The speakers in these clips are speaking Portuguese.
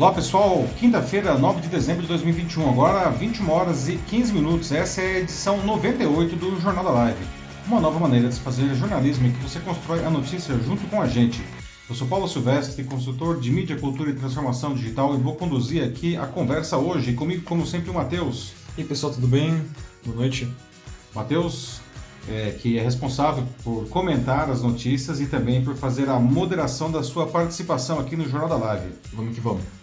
Olá pessoal, quinta-feira, 9 de dezembro de 2021, agora 21 horas e 15 minutos. Essa é a edição 98 do Jornal da Live. Uma nova maneira de se fazer jornalismo em que você constrói a notícia junto com a gente. Eu sou Paulo Silvestre, consultor de mídia, cultura e transformação digital e vou conduzir aqui a conversa hoje. Comigo, como sempre, o Matheus. E aí pessoal, tudo bem? Boa noite. Matheus, é, que é responsável por comentar as notícias e também por fazer a moderação da sua participação aqui no Jornal da Live. Vamos que vamos.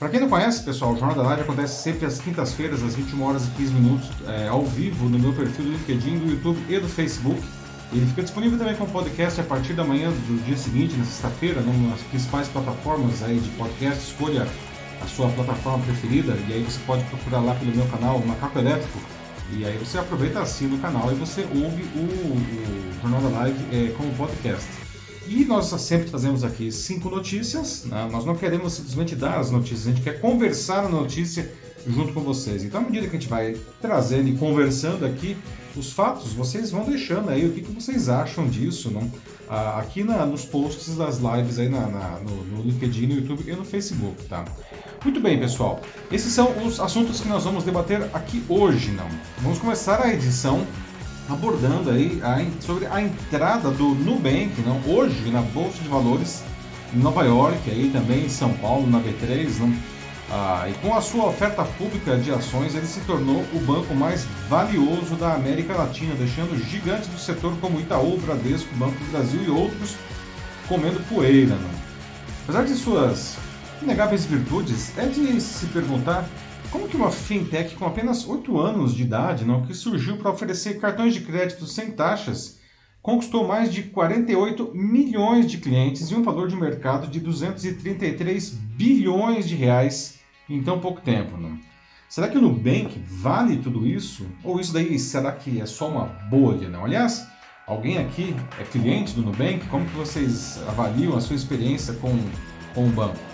Para quem não conhece, pessoal, o Jornal da Live acontece sempre às quintas-feiras, às 21 horas e 15 minutos, é, ao vivo no meu perfil do LinkedIn, do YouTube e do Facebook. Ele fica disponível também como podcast a partir da manhã do dia seguinte, na sexta-feira, nas principais plataformas aí de podcast. Escolha a sua plataforma preferida e aí você pode procurar lá pelo meu canal Macaco Elétrico. E aí você aproveita assim no canal e você ouve o, o Jornal da Live é, como podcast. E nós sempre trazemos aqui cinco notícias. Né? Nós não queremos simplesmente dar as notícias, a gente quer conversar a notícia junto com vocês. Então, à medida que a gente vai trazendo e conversando aqui os fatos, vocês vão deixando aí o que, que vocês acham disso, não? Ah, aqui na, nos posts das lives aí na, na, no, no LinkedIn, no YouTube e no Facebook, tá? Muito bem, pessoal. Esses são os assuntos que nós vamos debater aqui hoje, não? Vamos começar a edição abordando aí a, sobre a entrada do Nubank, não, hoje na Bolsa de Valores em Nova York, aí também em São Paulo, na B3, não, ah, e com a sua oferta pública de ações, ele se tornou o banco mais valioso da América Latina, deixando gigantes do setor como Itaú, Bradesco, Banco do Brasil e outros comendo poeira. Não? Apesar de suas inegáveis virtudes, é de se perguntar como que uma fintech com apenas 8 anos de idade, não, que surgiu para oferecer cartões de crédito sem taxas, conquistou mais de 48 milhões de clientes e um valor de mercado de 233 bilhões de reais em tão pouco tempo? Não? Será que o Nubank vale tudo isso? Ou isso daí será que é só uma bolha? Não? Aliás, alguém aqui é cliente do Nubank? Como que vocês avaliam a sua experiência com, com o banco?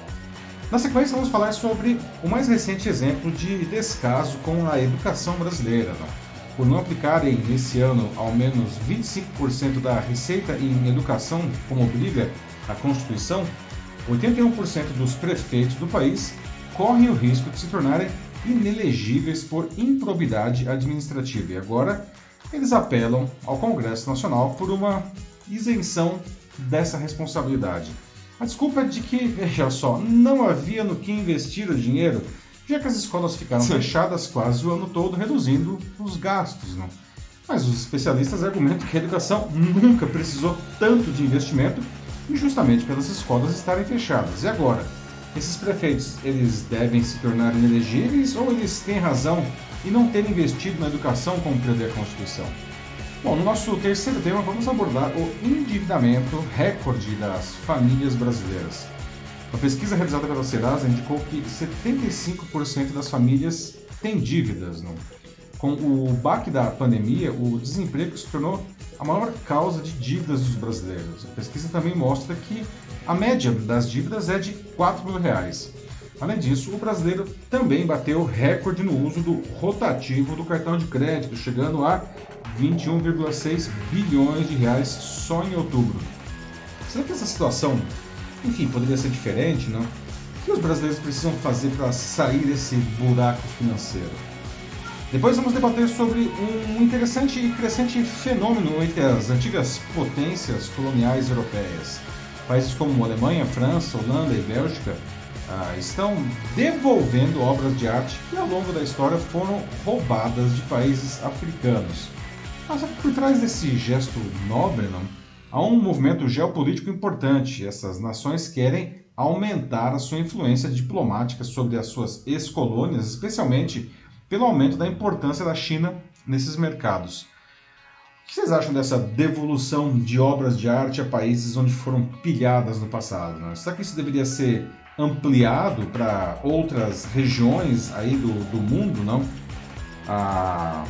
Na sequência, vamos falar sobre o mais recente exemplo de descaso com a educação brasileira. Por não aplicarem nesse ano ao menos 25% da receita em educação, como obriga a Constituição, 81% dos prefeitos do país correm o risco de se tornarem inelegíveis por improbidade administrativa. E agora eles apelam ao Congresso Nacional por uma isenção dessa responsabilidade. A desculpa é de que, veja só, não havia no que investir o dinheiro, já que as escolas ficaram Sim. fechadas quase o ano todo, reduzindo os gastos. Não? Mas os especialistas argumentam que a educação nunca precisou tanto de investimento, justamente pelas escolas estarem fechadas. E agora? Esses prefeitos, eles devem se tornar inelegíveis ou eles têm razão e não terem investido na educação como prevê a Constituição? Bom, no nosso terceiro tema, vamos abordar o endividamento recorde das famílias brasileiras. Uma pesquisa realizada pela Serasa indicou que 75% das famílias têm dívidas. Não? Com o baque da pandemia, o desemprego se tornou a maior causa de dívidas dos brasileiros. A pesquisa também mostra que a média das dívidas é de 4 mil reais. Além disso, o brasileiro também bateu recorde no uso do rotativo do cartão de crédito, chegando a 21,6 bilhões de reais só em outubro. Será que essa situação, enfim, poderia ser diferente, não? O que os brasileiros precisam fazer para sair desse buraco financeiro? Depois vamos debater sobre um interessante e crescente fenômeno entre as antigas potências coloniais europeias. Países como Alemanha, França, Holanda e Bélgica ah, estão devolvendo obras de arte que ao longo da história foram roubadas de países africanos. Mas por trás desse gesto nobre, não, há um movimento geopolítico importante. Essas nações querem aumentar a sua influência diplomática sobre as suas ex-colônias, especialmente pelo aumento da importância da China nesses mercados. O que vocês acham dessa devolução de obras de arte a países onde foram pilhadas no passado? Né? Será que isso deveria ser ampliado para outras regiões aí do, do mundo, não? Ah,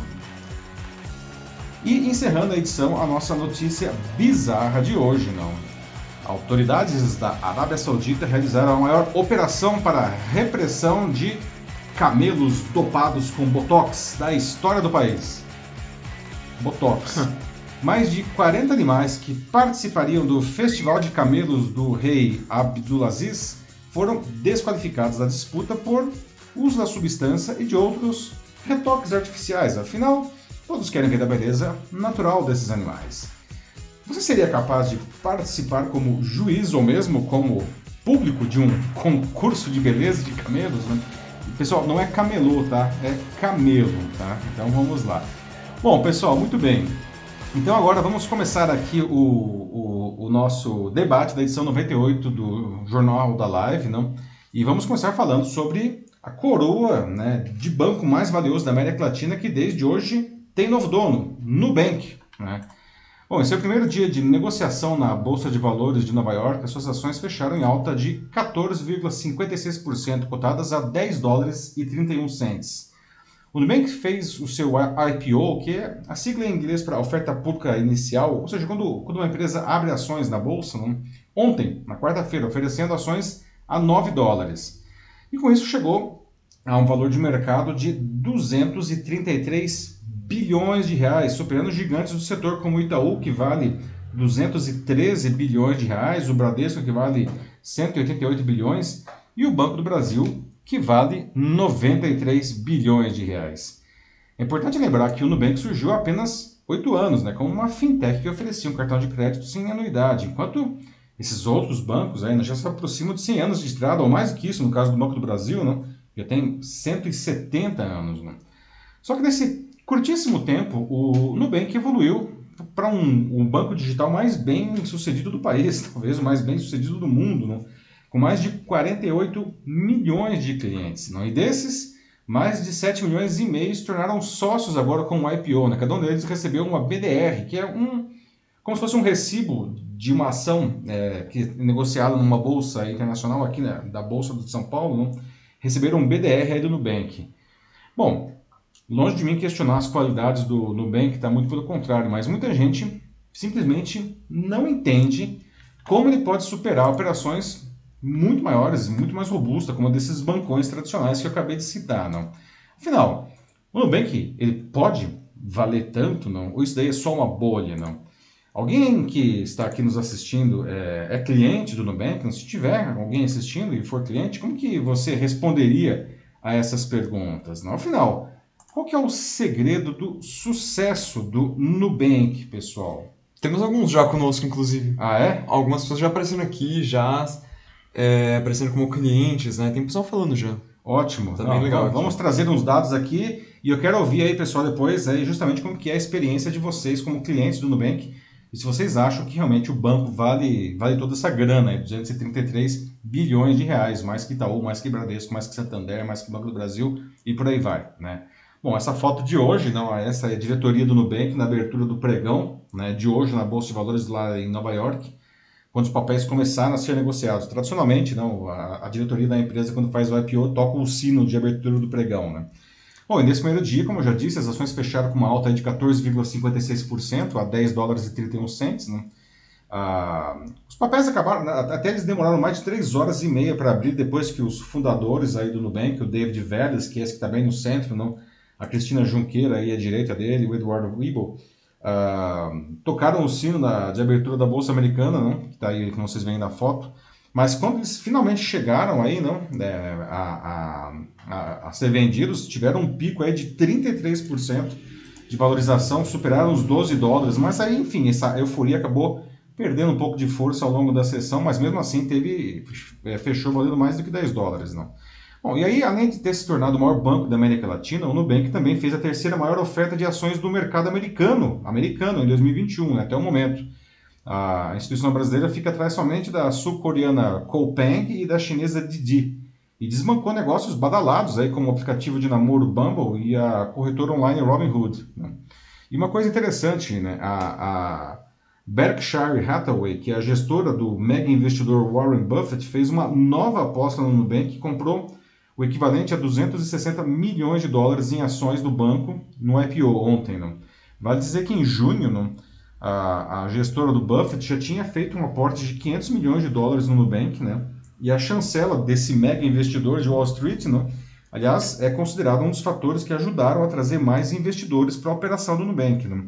e encerrando a edição, a nossa notícia bizarra de hoje, não. Autoridades da Arábia Saudita realizaram a maior operação para repressão de camelos dopados com botox da história do país. Botox. Mais de 40 animais que participariam do Festival de Camelos do rei Abdulaziz foram desqualificados da disputa por uso da substância e de outros retoques artificiais. Afinal, todos querem ver a beleza natural desses animais. Você seria capaz de participar como juiz ou mesmo como público de um concurso de beleza de camelos? Né? Pessoal, não é camelô, tá? É camelo, tá? Então vamos lá. Bom, pessoal, muito bem. Então agora vamos começar aqui o, o, o, nosso debate da edição 98 do Jornal da Live, não? E vamos começar falando sobre a coroa né, de banco mais valioso da América Latina que desde hoje tem novo dono, Nubank. Né? Bom, esse é o primeiro dia de negociação na Bolsa de Valores de Nova York. As suas ações fecharam em alta de 14,56%, cotadas a 10 dólares e 31 cents. O Nubank fez o seu IPO, que é a sigla em inglês para oferta pública inicial, ou seja, quando, quando uma empresa abre ações na bolsa, né? ontem, na quarta-feira, oferecendo ações a 9 dólares. E com isso chegou a um valor de mercado de 233 bilhões de reais, superando gigantes do setor como o Itaú, que vale 213 bilhões de reais, o Bradesco, que vale 188 bilhões, e o Banco do Brasil, que vale 93 bilhões de reais. É importante lembrar que o Nubank surgiu há apenas oito anos, né, como uma fintech que oferecia um cartão de crédito sem anuidade, enquanto esses outros bancos né, já se aproximam de 100 anos de estrada, ou mais do que isso, no caso do Banco do Brasil, né, já tem 170 anos. Né. Só que nesse curtíssimo tempo, o Nubank evoluiu para um, um, banco digital mais bem sucedido do país, talvez o mais bem sucedido do mundo, né? Com mais de 48 milhões de clientes. Não? E desses, mais de 7 milhões e meio se tornaram sócios agora com o IPO. Né? Cada um deles recebeu uma BDR, que é um como se fosse um recibo de uma ação é, que é negociada numa bolsa internacional aqui né, da Bolsa de São Paulo, receberam um BDR aí do Nubank. Bom, Longe de mim questionar as qualidades do Nubank, está muito pelo contrário, mas muita gente simplesmente não entende como ele pode superar operações muito maiores, muito mais robustas, como a desses bancões tradicionais que eu acabei de citar. Não? Afinal, o Nubank ele pode valer tanto, não? ou isso daí é só uma bolha? não? Alguém que está aqui nos assistindo é, é cliente do Nubank? Não, se tiver alguém assistindo e for cliente, como que você responderia a essas perguntas? Não? Afinal, qual que é o segredo do sucesso do Nubank, pessoal? Temos alguns já conosco, inclusive. Ah, é? Algumas pessoas já aparecendo aqui, já é, aparecendo como clientes, né? Tem pessoal falando já. Ótimo. Tá legal. Vamos trazer uns dados aqui e eu quero ouvir aí, pessoal, depois aí justamente como que é a experiência de vocês como clientes do Nubank e se vocês acham que realmente o banco vale, vale toda essa grana, 233 bilhões de reais, mais que Itaú, mais que Bradesco, mais que Santander, mais que Banco do Brasil e por aí vai, né? Bom, essa foto de hoje, não, essa é a diretoria do Nubank na abertura do pregão, né, de hoje na Bolsa de Valores lá em Nova York, quando os papéis começaram a ser negociados. Tradicionalmente, não, a, a diretoria da empresa, quando faz o IPO, toca o sino de abertura do pregão. Né? Bom, e nesse primeiro dia, como eu já disse, as ações fecharam com uma alta de 14,56% a 10 dólares e 31 cents. Né? Ah, os papéis acabaram, até eles demoraram mais de 3 horas e meia para abrir, depois que os fundadores aí do Nubank, o David Veles, que é esse que está bem no centro, não, a Cristina Junqueira aí à direita dele, o Eduardo Weibel, uh, tocaram o sino da, de abertura da Bolsa Americana, né, que está aí, como vocês veem na foto, mas quando eles finalmente chegaram aí, não, é, a, a, a, ser vendidos, tiveram um pico aí de 33% de valorização, superaram os 12 dólares, mas aí, enfim, essa euforia acabou perdendo um pouco de força ao longo da sessão, mas mesmo assim teve, é, fechou valendo mais do que 10 dólares, não. Bom, e aí, além de ter se tornado o maior banco da América Latina, o Nubank também fez a terceira maior oferta de ações do mercado americano, americano em 2021, né, até o momento. A instituição brasileira fica atrás somente da sul-coreana Coupang e da chinesa Didi, e desmancou negócios badalados, aí, como o aplicativo de namoro Bumble e a corretora online Robinhood. Né. E uma coisa interessante, né, a, a Berkshire Hathaway, que é a gestora do mega investidor Warren Buffett, fez uma nova aposta no Nubank e comprou o equivalente a 260 milhões de dólares em ações do banco no IPO ontem. Não? Vale dizer que em junho não, a, a, gestora do Buffett já tinha feito um aporte de 500 milhões de dólares no Nubank, né? e a chancela desse mega investidor de Wall Street, não, aliás, é considerado um dos fatores que ajudaram a trazer mais investidores para a operação do Nubank. Não?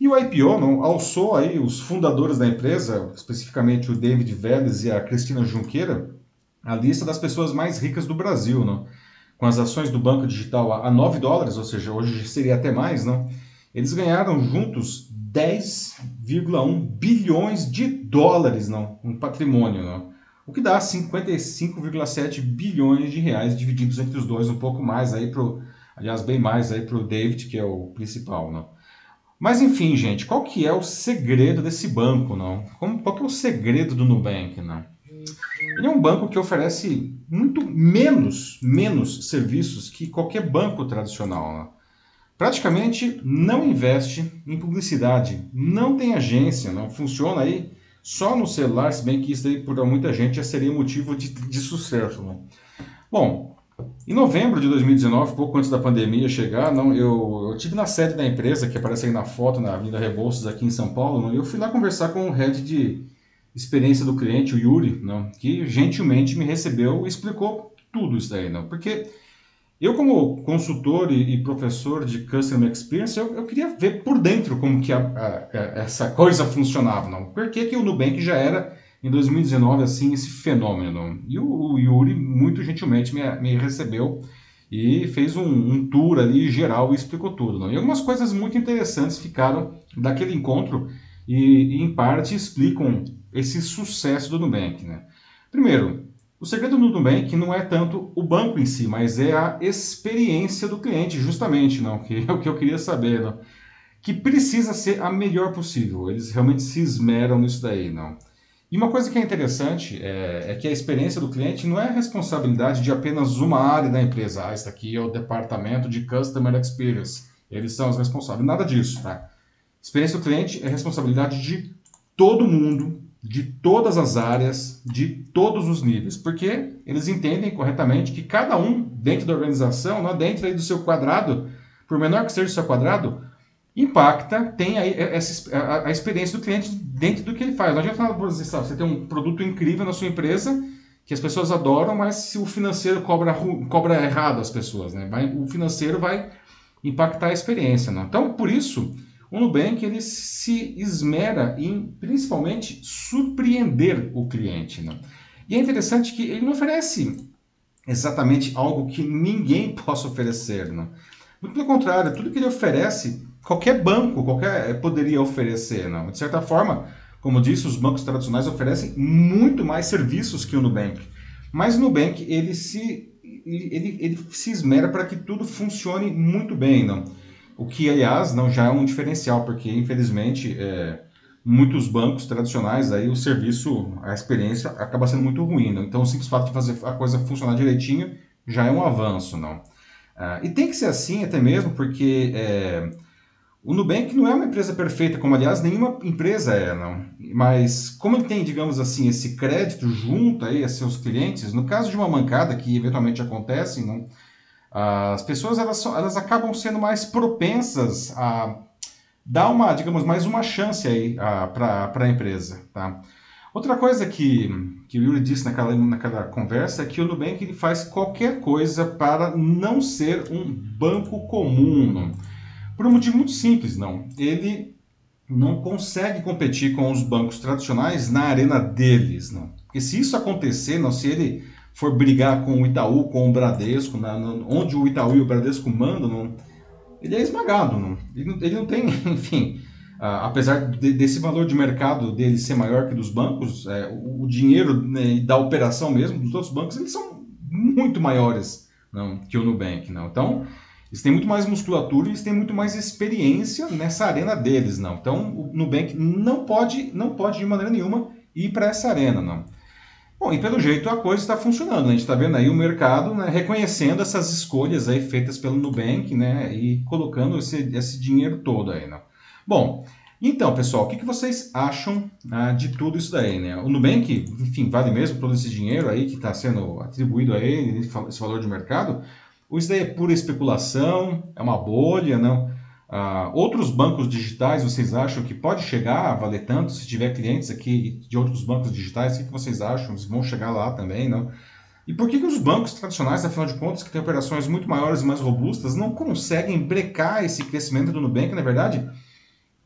E o IPO não, alçou aí os fundadores da empresa, especificamente o David Vélez e a Cristina Junqueira, a lista das pessoas mais ricas do Brasil, não? com as ações do Banco Digital a 9 dólares, ou seja, hoje seria até mais, não? eles ganharam juntos 10,1 bilhões de dólares não, um patrimônio, não? o que dá 55,7 bilhões de reais divididos entre os dois, um pouco mais aí pro, aliás, bem mais aí para o David, que é o principal. Não? Mas enfim, gente, qual que é o segredo desse banco? Não? Como, qual que é o segredo do Nubank? Não? Ele é um banco que oferece muito menos, menos serviços que qualquer banco tradicional. Né? Praticamente não investe em publicidade, não tem agência, não funciona aí só no celular, se bem que isso aí para muita gente já seria motivo de, de sucesso. Né? Bom, em novembro de 2019, pouco antes da pandemia chegar, não, eu, eu tive na sede da empresa, que aparece aí na foto, na Avenida Rebouças, aqui em São Paulo, não, eu fui lá conversar com o head de experiência do cliente, o Yuri, não, que gentilmente me recebeu e explicou tudo isso daí. Não, porque eu, como consultor e, e professor de Customer Experience, eu, eu, queria ver por dentro como que a, a, a, essa coisa funcionava. Não? Por que, que o Nubank já era, em 2019, assim, esse fenômeno? E o, o Yuri, muito gentilmente, me, me recebeu e fez um, um, tour ali geral e explicou tudo. Não? E algumas coisas muito interessantes ficaram daquele encontro e, e em parte, explicam esse sucesso do Nubank. Né? Primeiro, o segredo do Nubank não é tanto o banco em si, mas é a experiência do cliente, justamente, não, que é o que eu queria saber, não, que precisa ser a melhor possível. Eles realmente se esmeram nisso daí, não. E uma coisa que é interessante é, é que a experiência do cliente não é responsabilidade de apenas uma área da empresa. Ah, aqui é o departamento de Customer Experience. Eles são os responsáveis. Nada disso, tá? Experiência do cliente é responsabilidade de todo mundo de todas as áreas, de todos os níveis, porque eles entendem corretamente que cada um dentro da organização, né, dentro do seu quadrado, por menor que seja o seu quadrado, impacta, tem essa, a, a, experiência do cliente dentro do que ele faz. Não adianta exemplo, você tem um produto incrível na sua empresa que as pessoas adoram, mas se o financeiro cobra, cobra errado as pessoas, né? Vai, o financeiro vai impactar a experiência. Né? Então, por isso, o Nubank ele se esmera em, principalmente, surpreender o cliente. Né? E é interessante que ele não oferece exatamente algo que ninguém possa oferecer. Né? Muito pelo contrário, tudo que ele oferece, qualquer banco qualquer poderia oferecer. Né? De certa forma, como disse, os bancos tradicionais oferecem muito mais serviços que o Nubank. Mas o Nubank ele se, ele, ele se esmera para que tudo funcione muito bem. Não? O que, aliás, não já é um diferencial, porque infelizmente é, muitos bancos tradicionais aí o serviço, a experiência acaba sendo muito ruim. Não? Então, o simples fato de fazer a coisa funcionar direitinho já é um avanço, não? Ah, e tem que ser assim até mesmo porque é, o Nubank não é uma empresa perfeita, como aliás nenhuma empresa é, não. Mas como ele tem, digamos assim, esse crédito junto aí a seus clientes, no caso de uma mancada que eventualmente acontece, não, as pessoas elas, elas acabam sendo mais propensas a dar uma, digamos, mais uma chance aí para a empresa, tá? Outra coisa que, que o Yuri disse naquela, naquela conversa é que o Nubank ele faz qualquer coisa para não ser um banco comum. Por um motivo muito simples, não. Ele não consegue competir com os bancos tradicionais na arena deles, não. Porque se isso acontecer, não, se ele for brigar com o Itaú, com o Bradesco, na, onde o Itaú e o Bradesco mandam, não, ele é esmagado. Não, ele, não, ele não tem, enfim, apesar de, desse valor de mercado dele ser maior que dos bancos, é, o, o, dinheiro né, da operação mesmo dos outros bancos, eles são muito maiores não, que o Nubank. Não. Então, eles têm muito mais musculatura e eles têm muito mais experiência nessa arena deles. Não. Então, o Nubank não pode, não pode de maneira nenhuma ir para essa arena. Não. Bom, e pelo jeito a coisa está funcionando. Né? A gente está vendo aí o mercado né, reconhecendo essas escolhas aí feitas pelo Nubank né, e colocando esse, esse dinheiro todo aí. Né? Bom, então, pessoal, o que, que vocês acham ah, de tudo isso daí? Né? O Nubank, enfim, vale mesmo todo esse dinheiro aí que está sendo atribuído a ele, esse valor de mercado? Ou isso daí é pura especulação, é uma bolha, não? Uh, outros bancos digitais, vocês acham que pode chegar a valer tanto? Se tiver clientes aqui de outros bancos digitais, o que vocês acham? Vão chegar lá também, não? E por que, que os bancos tradicionais, afinal de contas, que têm operações muito maiores e mais robustas, não conseguem brecar esse crescimento do Nubank, na verdade?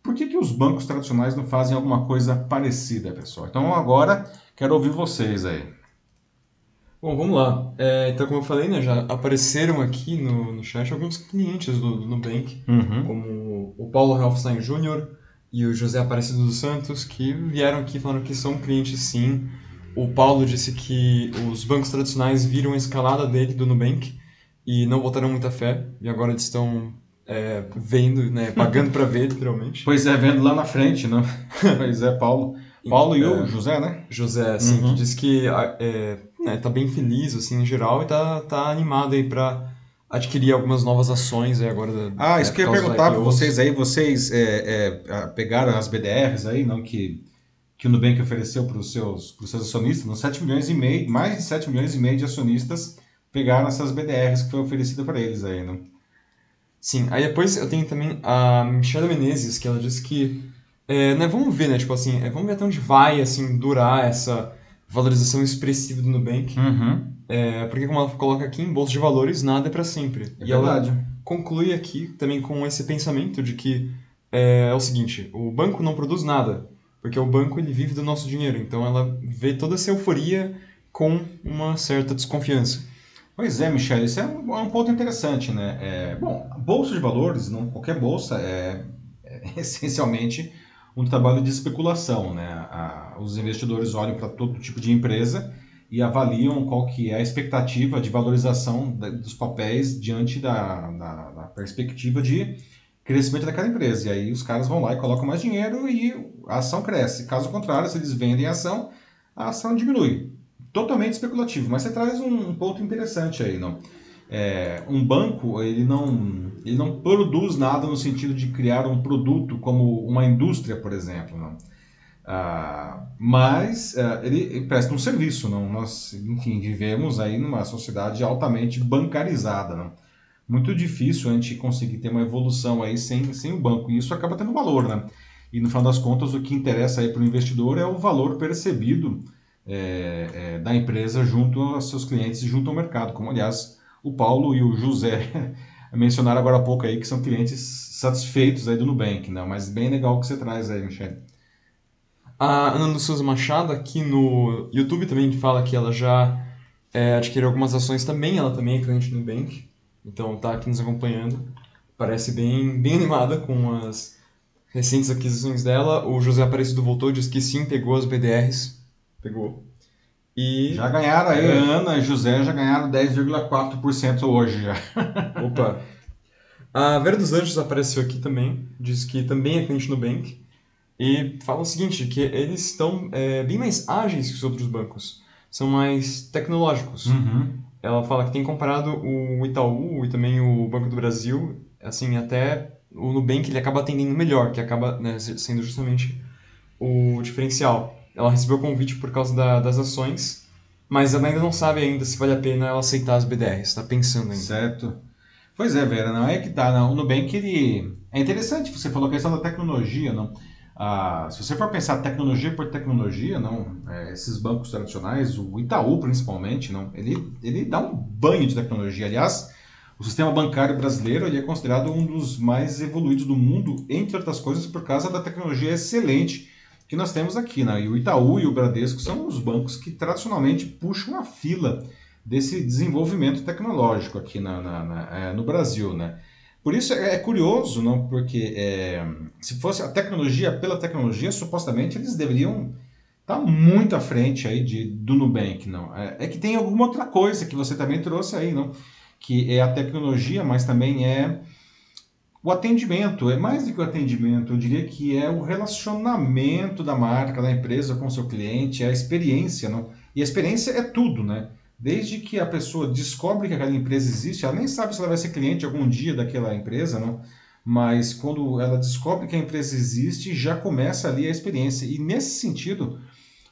Por que, que os bancos tradicionais não fazem alguma coisa parecida, pessoal? Então agora quero ouvir vocês aí. Bom, vamos lá. É, então, como eu falei, né, já apareceram aqui no, no chat alguns clientes do, do Nubank, Uhum. como o Paulo Helfstein Jr. e o José Aparecido dos Santos, que vieram aqui falando que são clientes sim. O Paulo disse que os bancos tradicionais viram a escalada dele do Nubank e não botaram muita fé, e agora eles estão é, vendo, né, pagando para ver, literalmente. Pois é, vendo lá na frente, não? pois é, Paulo. Paulo e É. o José, né? José, assim, Uhum. que diz que ah, é, né, tá bem feliz, assim, em geral, e tá, tá animado aí pra adquirir algumas novas ações aí agora. da- Ah, né, isso por que eu ia perguntar para vocês aí, vocês é, é, pegaram as BDRs aí, não, que, que o Nubank ofereceu para os seus, pros seus acionistas, não? 7 milhões e meio, mais de 7 milhões e meio de acionistas pegaram essas BDRs que foi oferecida para eles aí, não? Sim, aí depois eu tenho também a Michelle Menezes, que ela disse que, é, né, vamos ver, né, tipo assim, é, vamos ver até onde vai, assim, durar essa valorização expressiva do Nubank, Uhum. é, porque como ela coloca aqui, em bolsa de valores, nada é para sempre. É e ela verdade. conclui aqui também com esse pensamento de que é, é o seguinte, o banco não produz nada, porque o banco ele vive do nosso dinheiro, então ela vê toda essa euforia com uma certa desconfiança. Pois é, Michele, isso é um, é um ponto interessante, né? É, bom, bolsa de valores, não qualquer bolsa, é, é essencialmente um trabalho de especulação, né? A- os investidores olham para todo tipo de empresa e avaliam qual que é a expectativa de valorização da- dos papéis diante da, da- da perspectiva de crescimento daquela empresa. E aí os caras vão lá e colocam mais dinheiro e a ação cresce. Caso contrário, se eles vendem a ação, a ação diminui totalmente especulativo, mas você traz um, um ponto interessante aí, não? É, um banco ele não ele não produz nada no sentido de criar um produto como uma indústria, por exemplo, não? Ah, mas ah, ele, ele presta um serviço, não? Nós, enfim, vivemos aí numa sociedade altamente bancarizada, não? Muito difícil a gente conseguir ter uma evolução aí sem, sem o banco e isso acaba tendo valor, né? E no final das contas o que interessa aí para o investidor é o valor percebido é, é, da empresa junto aos seus clientes e junto ao mercado, como aliás o Paulo e o José mencionaram agora há pouco aí que são clientes satisfeitos aí do Nubank, né? Mas bem legal que você traz aí, Michele. A Ana do Souza Machado aqui no YouTube também fala que ela já é, adquiriu algumas ações também, ela também é cliente do Nubank, então tá aqui nos acompanhando. Parece bem, bem animada com as recentes aquisições dela. O José Aparecido voltou e disse que sim, pegou as BDRs. Pegou. E. Já ganharam aí, É. Ana e José já ganharam 10,4% hoje já. Opa! A Vera dos Anjos apareceu aqui também, diz que também é cliente no Nubank, e fala o seguinte, que eles estão é, bem mais ágeis que os outros bancos, são mais tecnológicos. Uhum. Ela fala que tem comparado o Itaú e também o Banco do Brasil, assim, até o Nubank ele acaba atendendo melhor, que acaba né, sendo justamente o diferencial. Ela recebeu o convite por causa da- das ações, mas ela ainda não sabe ainda se vale a pena ela aceitar as BDRs, está pensando ainda. Certo. Pois é, Vera, não é que tá, não. O Nubank, ele... É interessante, você falou a questão da tecnologia, não? Ah, se você for pensar tecnologia por tecnologia, não, é, esses bancos tradicionais, o Itaú principalmente, não, ele, ele dá um banho de tecnologia. Aliás, o sistema bancário brasileiro ele é considerado um dos mais evoluídos do mundo, entre outras coisas, por causa da tecnologia excelente que nós temos aqui. Né? E o Itaú e o Bradesco são os bancos que tradicionalmente puxam a fila desse desenvolvimento tecnológico aqui na, na- na- é, no Brasil, né? Por isso é, é curioso, não? Porque é, se fosse a tecnologia pela tecnologia, supostamente eles deveriam estar muito à frente aí de, do Nubank, não? É, é que tem alguma outra coisa que você também trouxe aí, não? Que é a tecnologia, mas também é o atendimento. É mais do que o atendimento, eu diria que é o relacionamento da marca, da empresa com o seu cliente, é a experiência, não? E a experiência é tudo, né? Desde que a pessoa descobre que aquela empresa existe, ela nem sabe se ela vai ser cliente algum dia daquela empresa, não? Mas quando ela descobre que a empresa existe, já começa ali a experiência. E nesse sentido,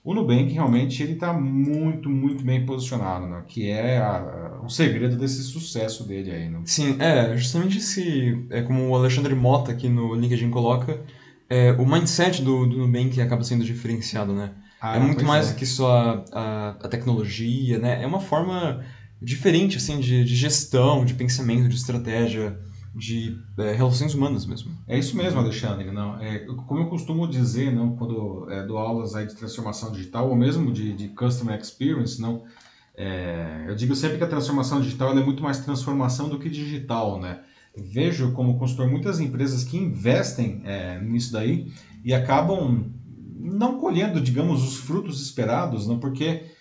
o Nubank realmente ele está muito, muito bem posicionado, né? Que é a- a- o segredo desse sucesso dele aí, né? Sim, é, justamente esse, é como o Alexandre Mota aqui no LinkedIn coloca, é, o mindset do, do Nubank acaba sendo diferenciado, né? Ah, é muito mais é. do que só a, a, a tecnologia, né? É uma forma diferente, assim, de, de gestão, de pensamento, de estratégia, de é, relações humanas mesmo. É isso mesmo, Alexandre. Não, é, como eu costumo dizer, não, quando é, dou aulas aí de transformação digital ou mesmo de, de customer experience, não, É, eu digo sempre que a transformação digital é muito mais transformação do que digital, né? Vejo como consultor muitas empresas que investem é, nisso daí e acabam não colhendo, digamos, os frutos esperados, não? porque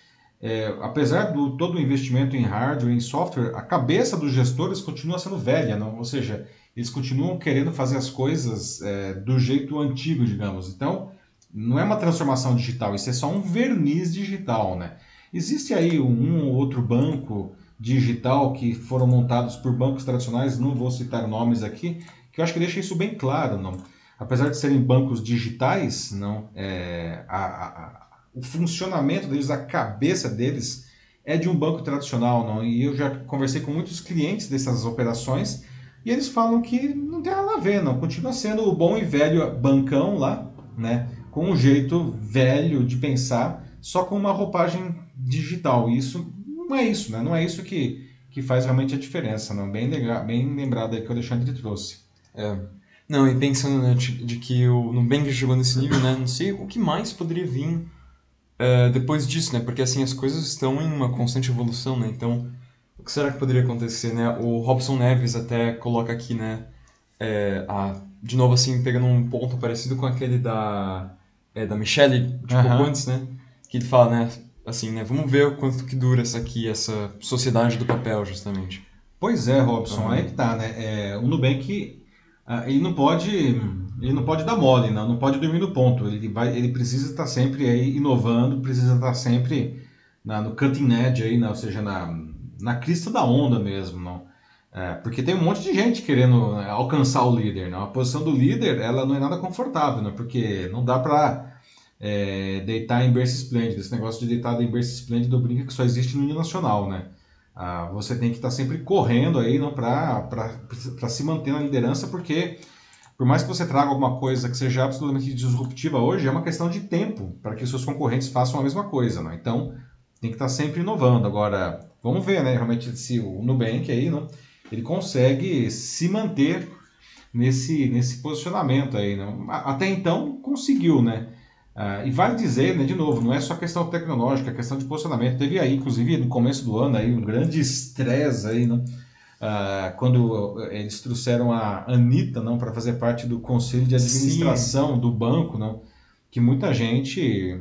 é, apesar do todo o investimento em hardware, em software, a cabeça dos gestores continua sendo velha, não? ou seja, eles continuam querendo fazer as coisas é, do jeito antigo, digamos. Então, não é uma transformação digital, isso é só um verniz digital, né? Existe aí um ou outro banco digital que foram montados por bancos tradicionais, não vou citar nomes aqui, que eu acho que deixa isso bem claro, não. Apesar de serem bancos digitais, não, é, a, a, o funcionamento deles, a cabeça deles é de um banco tradicional, não. E eu já conversei com muitos clientes dessas operações e eles falam que não tem nada a ver, não. Continua sendo o bom e velho bancão lá, né, com um jeito velho de pensar, só com uma roupagem digital. Isso não é isso, né? Não é isso que, que faz realmente a diferença, não? Bem, legal, bem lembrado aí que o Alexandre trouxe. É. Não, e pensando né, de, que o Nubank chegou nesse nível, né? Não sei o que mais poderia vir é, depois disso, né? Porque assim, as coisas estão em uma constante evolução, né? Então, o que será que poderia acontecer, né? O Robson Neves até coloca aqui, né? É, a, de novo, assim, pegando um ponto parecido com aquele da, é, da Michelle, tipo, uhum. antes, né? Que ele fala, né? assim, né? Vamos ver o quanto que dura essa aqui, essa sociedade do papel, justamente. Pois é, Robson, uhum. aí que tá, né? É, o Nubank, ah, ele não pode, ele não pode dar mole, não, não pode dormir no ponto. Ele vai, ele precisa estar sempre aí inovando, precisa estar sempre na, no cutting edge aí, né? ou seja, na, na crista da onda mesmo, não? É, porque tem um monte de gente querendo né, alcançar o líder, não? A posição do líder, ela não é nada confortável, né? Porque não dá para é, deitar em berço esplêndido. Esse negócio de deitar em berço esplêndido brinca que só existe no nível nacional, né? Ah, você tem que estar tá sempre correndo aí para se manter na liderança, porque por mais que você traga alguma coisa que seja absolutamente disruptiva hoje, é uma questão de tempo para que os seus concorrentes façam a mesma coisa, né? Então, tem que estar tá sempre inovando. Agora, vamos ver, né? Realmente, se o Nubank aí, né? ele consegue se manter nesse, nesse posicionamento aí, né? Até então, conseguiu, né? Uh, e vale dizer, né, de novo, não é só questão tecnológica, é questão de posicionamento. Teve aí, inclusive, no começo do ano, aí, um grande estresse aí, né, uh, quando eles trouxeram a Anitta não, para fazer parte do conselho de administração Sim. do banco, não, que muita gente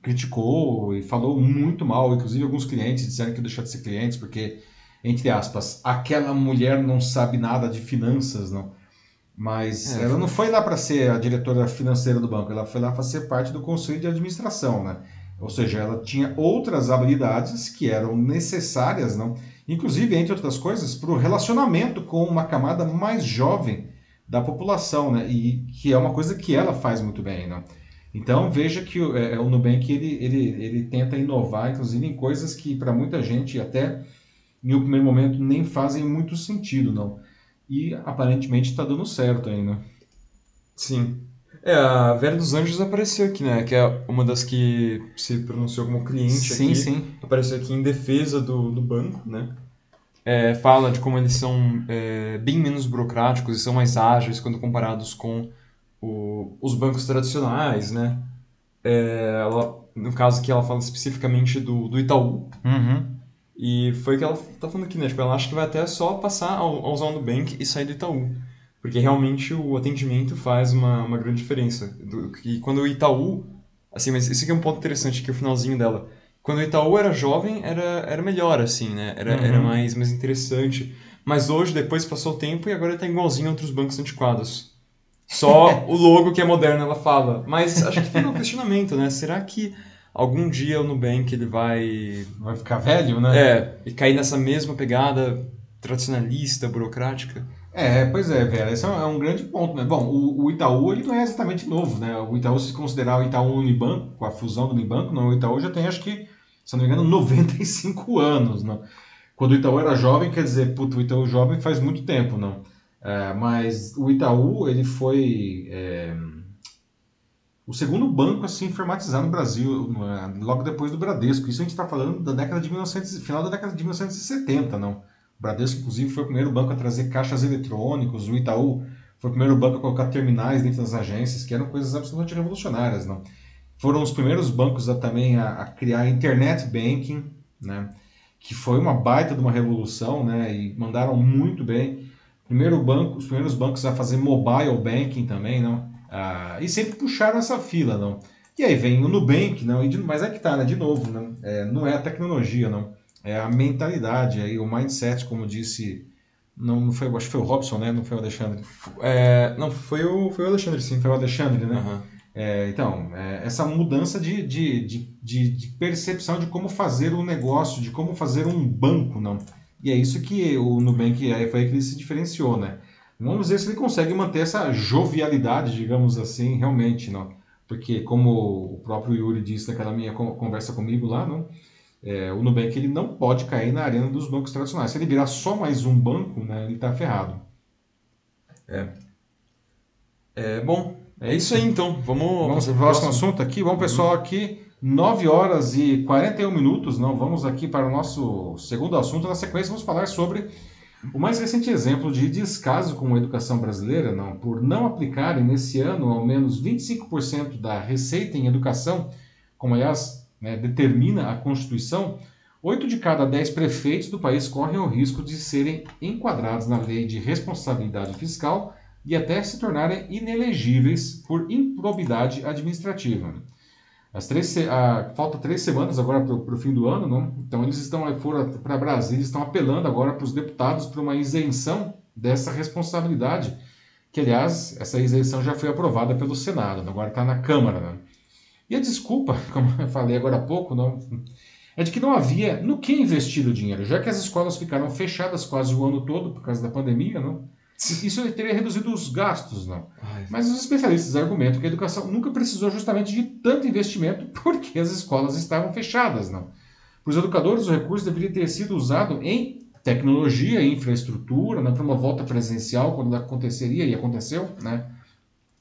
criticou e falou muito mal, inclusive alguns clientes disseram que deixou de ser clientes porque, entre aspas, aquela mulher não sabe nada de finanças, não. Mas é, ela não foi lá para ser a diretora financeira do banco, ela foi lá para ser parte do conselho de administração, né? Ou seja, ela tinha outras habilidades que eram necessárias, não? Inclusive, entre outras coisas, para o relacionamento com uma camada mais jovem da população, né? E que é uma coisa que ela faz muito bem, não? Então veja que o, é, o Nubank ele, ele, ele tenta inovar, inclusive em coisas que para muita gente até em um primeiro momento nem fazem muito sentido, não e aparentemente está dando certo ainda. Sim. É, a Vera dos Anjos apareceu aqui, né? Que é uma das que se pronunciou como cliente sim, aqui. Sim, Apareceu aqui em defesa do, do banco, né? É, fala de como eles são é, bem menos burocráticos e são mais ágeis quando comparados com o, os bancos tradicionais, né? É, ela, no caso que ela fala especificamente do, do Itaú, uhum. E foi o que ela tá falando aqui, né? Tipo, ela acha que vai até só passar a usar o Nubank e sair do Itaú. Porque realmente o atendimento faz uma, uma grande diferença. E quando o Itaú. Assim, mas esse aqui é um ponto interessante, que é o finalzinho dela. Quando o Itaú era jovem, era, era melhor, assim, né? Era, uhum. era mais, mais interessante. Mas hoje, depois passou o tempo e agora tá igualzinho a outros bancos antiquados. Só o logo que é moderno, ela fala. Mas acho que fica um questionamento, né? Será que algum dia o Nubank ele vai. Vai ficar velho, né? É, e cair nessa mesma pegada tradicionalista, burocrática. É, pois é, velho. Esse é um é grande ponto, né? Bom, o, o, Itaú ele não é exatamente novo, né? O Itaú, se considerar o Itaú Unibanco, com a fusão do Unibanco, não, o Itaú já tem, acho que, se não me engano, 95 anos, não? Quando o Itaú era jovem, quer dizer, puto, o Itaú jovem faz muito tempo, não? É, mas o Itaú, ele foi... É o segundo banco a se informatizar no Brasil, logo depois do Bradesco. Isso a gente está falando da década de 1900, final da década de 1970, não. O Bradesco, inclusive, foi o primeiro banco a trazer caixas eletrônicos. O Itaú foi o primeiro banco a colocar terminais dentro das agências, que eram coisas absolutamente revolucionárias, não. Foram os primeiros bancos a, também a, a criar internet banking, né? Que foi uma baita de uma revolução, né? E mandaram muito bem. Primeiro banco, os primeiros bancos a fazer mobile banking também, não? Ah, e sempre puxaram essa fila, não? E aí vem o Nubank, não? E de, mas é que tá, né? De novo, não é, não é a tecnologia, não. É a mentalidade, aí, o mindset, como disse. Não, não foi, acho que foi o Robson, né? Não foi o Alexandre. É, não, foi o, foi o Alexandre, sim. Foi o Alexandre, né? Aham. É, então, é, essa mudança de, de, de, de, percepção de como fazer um negócio, de como fazer um banco, não. E é isso que o Nubank aí foi que ele se diferenciou, né? Vamos ver se ele consegue manter essa jovialidade, digamos assim, realmente, não. Porque como o próprio Yuri disse naquela minha con- conversa comigo lá, não, é, o Nubank ele não pode cair na arena dos bancos tradicionais. Se ele virar só mais um banco, né, ele está ferrado. É, bom, é isso aí então. Vamos, Vamos para o próximo assunto aqui. Bom, pessoal, aqui 9 horas e 41 minutos. Não, vamos aqui para o nosso segundo assunto. Na sequência, vamos falar sobre o mais recente exemplo de descaso com a educação brasileira, não, por não aplicarem nesse ano ao menos 25% da receita em educação, como aliás né, determina a Constituição. Oito de cada dez prefeitos do país correm o risco de serem enquadrados na lei de responsabilidade fiscal e até se tornarem inelegíveis por improbidade administrativa. As três, ah, falta três semanas agora para o fim do ano, então eles estão aí foram para Brasília, estão apelando agora para os deputados para uma isenção dessa responsabilidade, que aliás essa isenção já foi aprovada pelo Senado, agora está na Câmara. Né? E a desculpa, como eu falei agora há pouco, não, é de que não havia no que investir o dinheiro, já que as escolas ficaram fechadas quase o ano todo por causa da pandemia, não? Isso teria reduzido os gastos, não? Ai, Mas os especialistas argumentam que a educação nunca precisou justamente de tanto investimento porque as escolas estavam fechadas, não? Para os educadores, o recurso deveria ter sido usado em tecnologia e infraestrutura, né, para uma volta presencial quando aconteceria e aconteceu, né?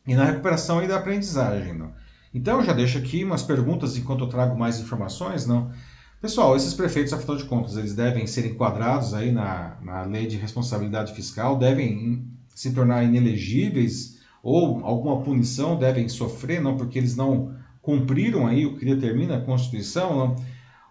E na recuperação aí da aprendizagem, não? Então eu já deixo aqui umas perguntas enquanto eu trago mais informações, não? Pessoal, esses prefeitos, afinal de contas, eles devem ser enquadrados aí na, na lei de responsabilidade fiscal, devem se tornar inelegíveis ou alguma punição devem sofrer, não porque eles não cumpriram aí o que determina a Constituição, não?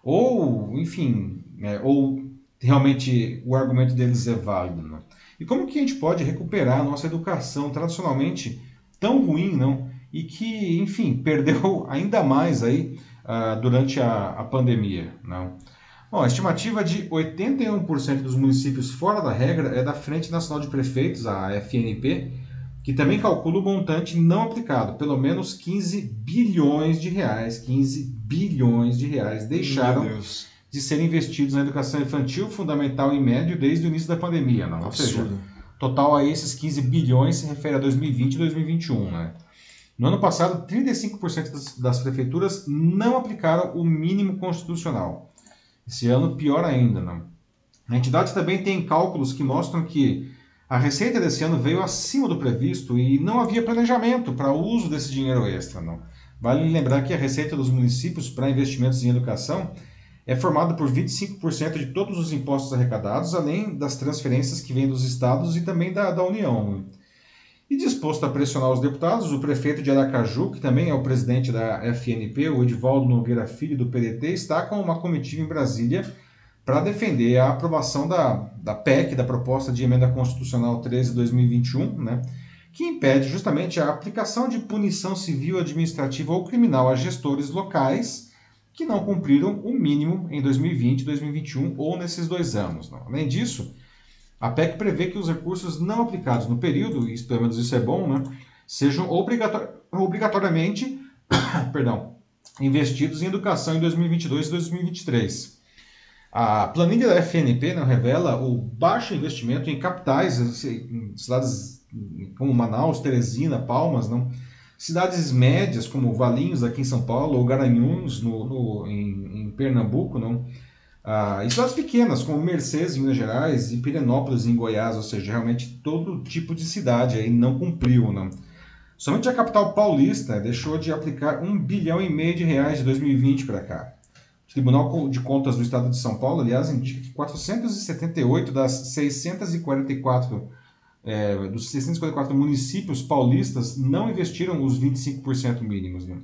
ou, enfim, né, ou realmente o argumento deles é válido. Não? E como que a gente pode recuperar a nossa educação tradicionalmente tão ruim, não? E que, enfim, perdeu ainda mais aí ah, durante a, a pandemia, não? Bom, a estimativa de 81% dos municípios fora da regra é da Frente Nacional de Prefeitos, a FNP, que também calcula o montante não aplicado, pelo menos 15 bilhões de reais, 15 bilhões de reais deixaram de serem investidos na educação infantil, fundamental e médio desde o início da pandemia, não? Ou seja, Absurdo. total aí esses 15 bilhões se refere a 2020 e 2021, né? No ano passado, 35% das, das prefeituras não aplicaram o mínimo constitucional. Esse ano, pior ainda, não? A entidade também tem cálculos que mostram que a receita desse ano veio acima do previsto e não havia planejamento para o uso desse dinheiro extra, não? Vale lembrar que a receita dos municípios para investimentos em educação é formada por 25% de todos os impostos arrecadados, além das transferências que vêm dos estados e também da, da União. E disposto a pressionar os deputados, o prefeito de Aracaju, que também é o presidente da FNP, o Edivaldo Nogueira Filho, do PDT, está com uma comitiva em Brasília para defender a aprovação da, da PEC, da Proposta de Emenda Constitucional 13-2021, né, que impede justamente a aplicação de punição civil, administrativa ou criminal a gestores locais que não cumpriram o mínimo em 2020, 2021 ou nesses dois anos. Além disso, a PEC prevê que os recursos não aplicados no período, e pelo menos isso é bom, né, sejam obrigator- obrigatoriamente perdão, investidos em educação em 2022 e 2023. A planilha da FNP né, revela o baixo investimento em capitais, em cidades como Manaus, Teresina, Palmas, não? cidades médias como Valinhos aqui em São Paulo ou Garanhuns no, no- em, em Pernambuco, não? Ah, e cidades pequenas como Mercedes em Minas Gerais e Pirenópolis em Goiás, ou seja, realmente todo tipo de cidade aí não cumpriu, não? Somente a capital paulista deixou de aplicar um bilhão e meio de reais de 2020 para cá. O Tribunal de Contas do Estado de São Paulo, aliás, indica que 478 das 644 é, dos 644 municípios paulistas não investiram os 25% mínimos. Né?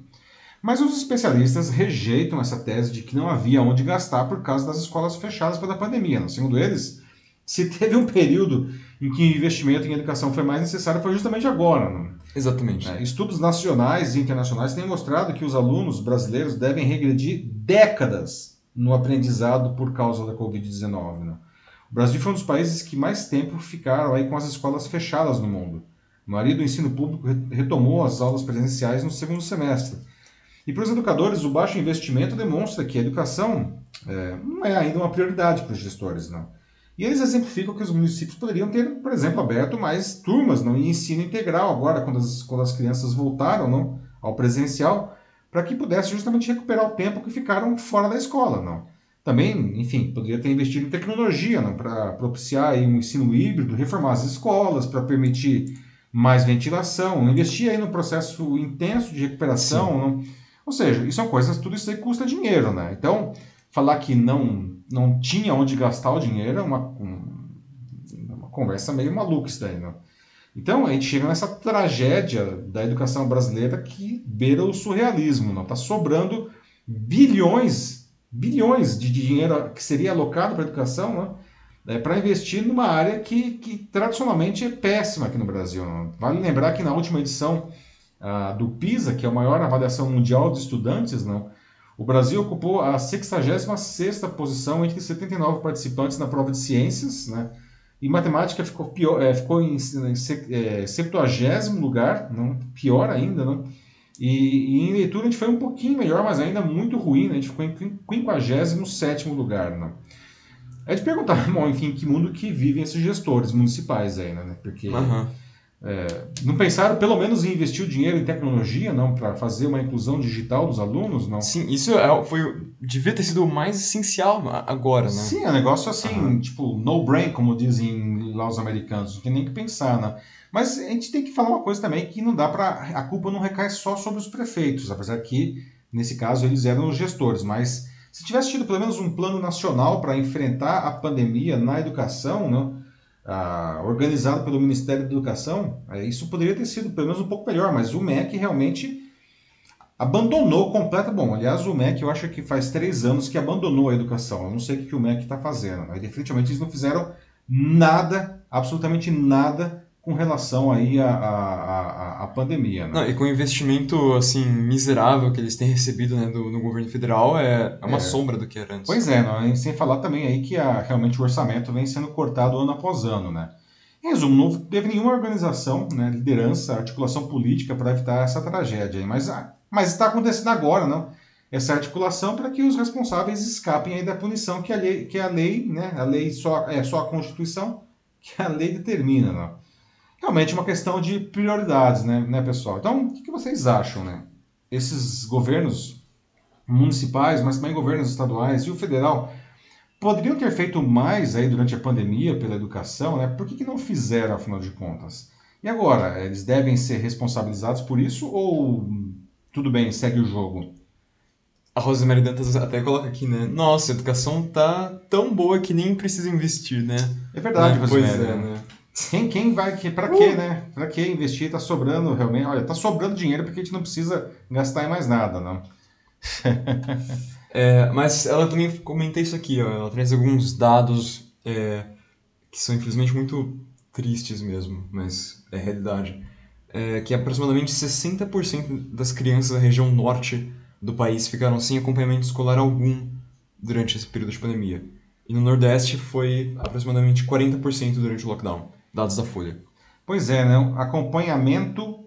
Mas os especialistas rejeitam essa tese de que não havia onde gastar por causa das escolas fechadas pela pandemia. Né? Segundo eles, se teve um período em que o investimento em educação foi mais necessário, foi justamente agora. Né? Exatamente. É, estudos nacionais e internacionais têm mostrado que os alunos brasileiros devem regredir décadas no aprendizado por causa da Covid-19. Né? O Brasil foi um dos países que mais tempo ficaram aí com as escolas fechadas no mundo. A maioria do ensino público retomou as aulas presenciais no segundo semestre. E para os educadores, o baixo investimento demonstra que a educação é, não é ainda uma prioridade para os gestores. Não. E eles exemplificam que os municípios poderiam ter, por exemplo, aberto mais turmas não, em ensino integral agora, quando as, quando as crianças voltaram não, ao presencial, para que pudesse justamente recuperar o tempo que ficaram fora da escola. Não. Também, enfim, poderia ter investido em tecnologia para propiciar aí, um ensino híbrido, reformar as escolas para permitir mais ventilação, investir aí no processo intenso de recuperação. Ou seja, isso são coisas, tudo isso aí custa dinheiro, né? Então, falar que não, não tinha onde gastar o dinheiro é uma, uma conversa meio maluca isso daí, né? Então, a gente chega nessa tragédia da educação brasileira que beira o surrealismo, não? Tá sobrando bilhões, bilhões de dinheiro que seria alocado para a educação, né? É, para investir numa área que, que tradicionalmente é péssima aqui no Brasil. Não? Vale lembrar que na última edição do PISA, que é a maior avaliação mundial de estudantes, não, o Brasil ocupou a 66ª posição entre 79 participantes na prova de ciências, né? E matemática ficou, pior, é, ficou em, em é, 70 lugar, não, pior ainda, não? E, e, em leitura a gente foi um pouquinho melhor, mas ainda muito ruim, né? A gente ficou em 57 lugar, não? É de perguntar, bom, enfim, que mundo que vivem esses gestores municipais ainda, né? Porque... Uhum é, não pensaram pelo menos em investir o dinheiro em tecnologia, não, para fazer uma inclusão digital dos alunos, não? Sim, isso é, foi devia ter sido o mais essencial agora, né? Sim, é um negócio assim, uhum. tipo, no brain, como dizem lá os americanos, não tem nem que pensar, né? Mas a gente tem que falar uma coisa também que não dá para a culpa não recai só sobre os prefeitos, apesar que nesse caso eles eram os gestores, mas se tivesse tido pelo menos um plano nacional para enfrentar a pandemia na educação, não? Ah, organizado pelo Ministério da Educação, é, isso poderia ter sido pelo menos um pouco melhor, mas o MEC realmente abandonou completo. Bom, aliás, o MEC eu acho que faz três anos que abandonou a educação. Eu não sei o que o MEC está fazendo, mas definitivamente eles não fizeram nada, absolutamente nada com relação aí à, à, à, pandemia. Né? Não, e com o investimento assim miserável que eles têm recebido né, do, no governo federal é, é uma é. sombra do que era antes. Pois é, não, sem falar também aí que a, realmente o orçamento vem sendo cortado ano após ano, né? Em resumo, não teve nenhuma organização, né, liderança, articulação política para evitar essa tragédia. Aí, mas, mas está acontecendo agora, não? Essa articulação para que os responsáveis escapem aí da punição que a lei, que a lei, né, a lei só é só a Constituição que a lei determina, não? Realmente uma questão de prioridades, né, né pessoal? Então, o que vocês acham, né? Esses governos municipais, mas também governos estaduais e o federal poderiam ter feito mais aí durante a pandemia pela educação, né? Por que, que não fizeram, afinal de contas? E agora, eles devem ser responsabilizados por isso ou tudo bem, segue o jogo? A Rosemary Dantas até coloca aqui, né? Nossa, a educação tá tão boa que nem precisa investir, né? É verdade, né? Rosemary. Pois é, né? Quem, quem vai, que, para quê, né? Para que investir? Tá sobrando realmente. Olha, tá sobrando dinheiro porque a gente não precisa gastar em mais nada, não. é, mas ela também comenta isso aqui, ó, ela traz alguns dados é, que são infelizmente muito tristes mesmo, mas é realidade. É, que aproximadamente 60% das crianças da região norte do país ficaram sem acompanhamento escolar algum durante esse período de pandemia. E no Nordeste foi aproximadamente 40% durante o lockdown dados da Folha. Pois é, né? acompanhamento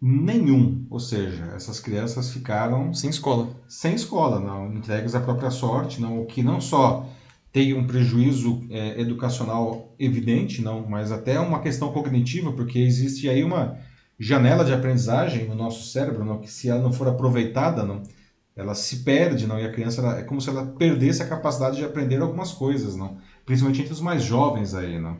nenhum, ou seja, essas crianças ficaram sem escola, sem escola, não entregues à própria sorte, não o que não só tem um prejuízo é, educacional evidente, não, mas até uma questão cognitiva, porque existe aí uma janela de aprendizagem no nosso cérebro, não, que se ela não for aproveitada, não, ela se perde, não, e a criança ela, é como se ela perdesse a capacidade de aprender algumas coisas, não, principalmente entre os mais jovens aí, não.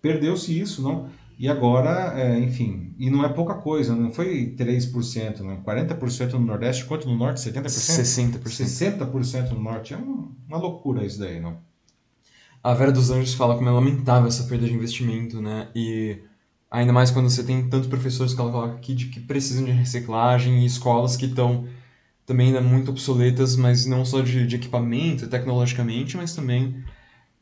Perdeu-se isso, não? E agora, é, enfim, e não é pouca coisa, não foi 3%, não, 40% no Nordeste, quanto no Norte? 70%? 60%. 60% no Norte, é uma, uma loucura isso daí, não? A Vera dos Anjos fala como é lamentável essa perda de investimento, né? E ainda mais quando você tem tantos professores que ela coloca aqui de que precisam de reciclagem e escolas que estão também ainda muito obsoletas, mas não só de, de equipamento, tecnologicamente, mas também,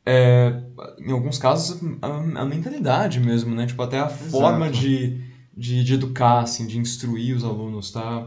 é, em alguns casos, a, a, mentalidade mesmo, né? Tipo, até a Exato. forma de, de, de, educar, assim, de instruir os alunos, tá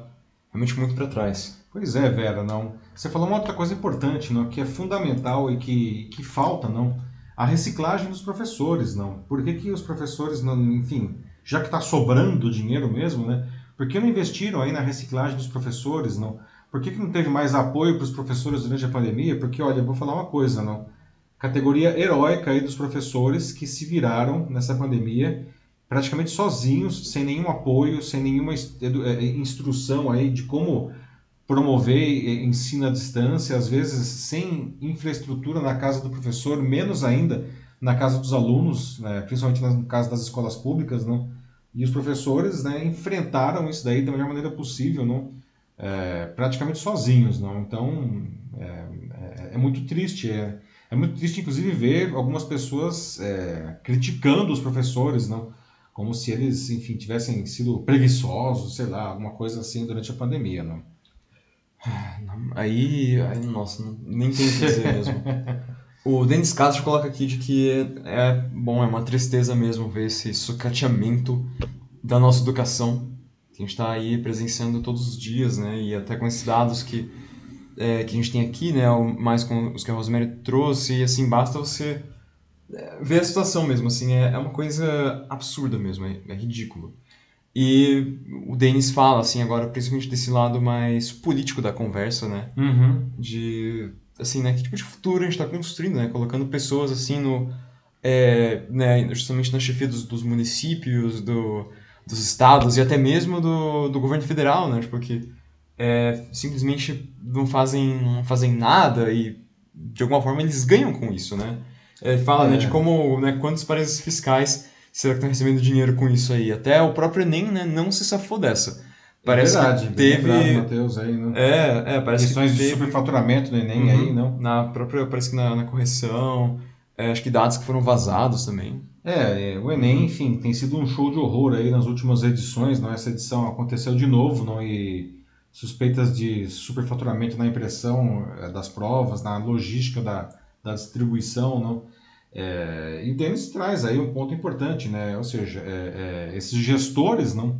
realmente muito para trás. Pois é, Vera, não. Você falou uma outra coisa importante, não, que é fundamental e que, que falta, não, a reciclagem dos professores, não. Por que, que os professores, não, enfim, já que está sobrando dinheiro mesmo, né? Por que não investiram aí na reciclagem dos professores, não? Por que, que não teve mais apoio para os professores durante a pandemia? Porque, olha, eu vou falar uma coisa, não? Categoria heróica aí dos professores que se viraram nessa pandemia praticamente sozinhos, sem nenhum apoio, sem nenhuma eh, instrução aí de como promover ensino à distância, às vezes sem infraestrutura na casa do professor, menos ainda na casa dos alunos, né, principalmente no caso das escolas públicas, não? E os professores né, enfrentaram isso daí da melhor maneira possível, não? É, praticamente sozinhos, não? Então é, é, é muito triste, é, é, muito triste inclusive ver algumas pessoas é, criticando os professores, não? Como se eles, enfim, tivessem sido preguiçosos, sei lá, alguma coisa assim durante a pandemia, não? Aí, aí nossa, nem tem o que dizer mesmo. O Denis Castro coloca aqui de que é, bom, é uma tristeza mesmo ver esse sucateamento da nossa educação, que a gente está aí presenciando todos os dias, né? E até com esses dados que, é, que a gente tem aqui, né? Mais com os que a Rosemary trouxe, e assim, basta você é, ver a situação mesmo, assim, é, é uma coisa absurda mesmo, é, é ridículo. E o Denis fala, assim, agora, principalmente desse lado mais político da conversa, né? Uhum. De, assim, né? Que tipo de futuro a gente está construindo, né? Colocando pessoas, assim, no... É, né, justamente na chefia dos, dos municípios, do, dos estados e até mesmo do, do governo federal, né? Porque é, simplesmente não fazem, não fazem nada e, de alguma forma, eles ganham com isso, né? Ele fala, né, de é. como, né, quantos paraísos fiscais será que estão recebendo dinheiro com isso aí? Até o próprio Enem né, não se safou dessa. Parece é verdade, que teve. Aí, né? É, é, parece Questões que teve... de superfaturamento do Enem uhum. aí, não? Na própria, parece que na, na correção, é, acho que dados que foram vazados também. É, é, o Enem, enfim, tem sido um show de horror aí nas últimas edições, não? Essa edição aconteceu de novo, não? E suspeitas de superfaturamento na impressão é, das provas, na logística da, da distribuição, não? É, e Denis traz aí um ponto importante, né? Ou seja, é, é, esses gestores, não,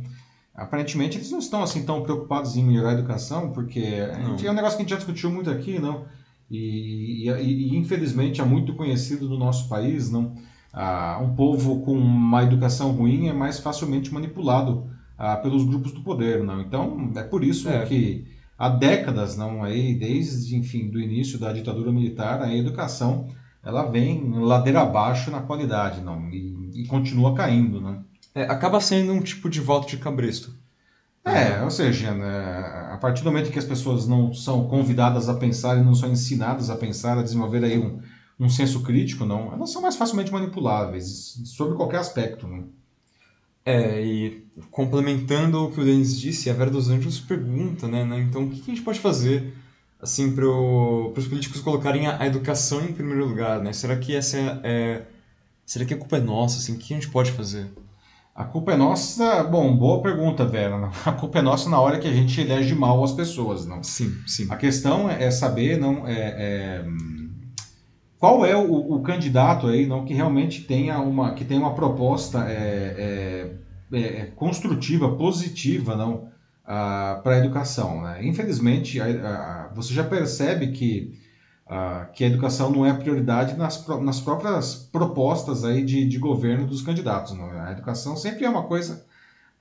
aparentemente eles não estão assim tão preocupados em melhorar a educação, porque gente, é um negócio que a gente já discutiu muito aqui, não? E, e, e infelizmente é muito conhecido no nosso país, não? Ah, um povo com uma educação ruim é mais facilmente manipulado ah, pelos grupos do poder, não? Então é por isso é. que há décadas, não? Aí desde enfim do início da ditadura militar, a educação ela vem ladeira abaixo na qualidade, não, e, e continua caindo, né? É, acaba sendo um tipo de voto de cabresto. É, ou seja, né, a partir do momento que as pessoas não são convidadas a pensar e não são ensinadas a pensar, a desenvolver aí um, um senso crítico, não, elas são mais facilmente manipuláveis, sobre qualquer aspecto, né? É, e complementando o que o Denis disse, a Vera dos Anjos pergunta, né, né então o que a gente pode fazer assim, para os políticos colocarem a, a, educação em primeiro lugar, né? Será que essa é, é, será que a culpa é nossa, assim? O que a gente pode fazer? A culpa é nossa, bom, boa pergunta, Vera. A culpa é nossa na hora que a gente elege mal as pessoas, não? Sim, sim. A questão é saber, não, é, é qual é o, o, candidato aí, não, que realmente tenha uma, que tenha uma proposta é, é, é construtiva, positiva, não, para a educação. Né? Infelizmente, a, a, você já percebe que, a, que a educação não é prioridade nas, nas próprias propostas aí de, de governo dos candidatos. Não? A educação sempre é uma coisa,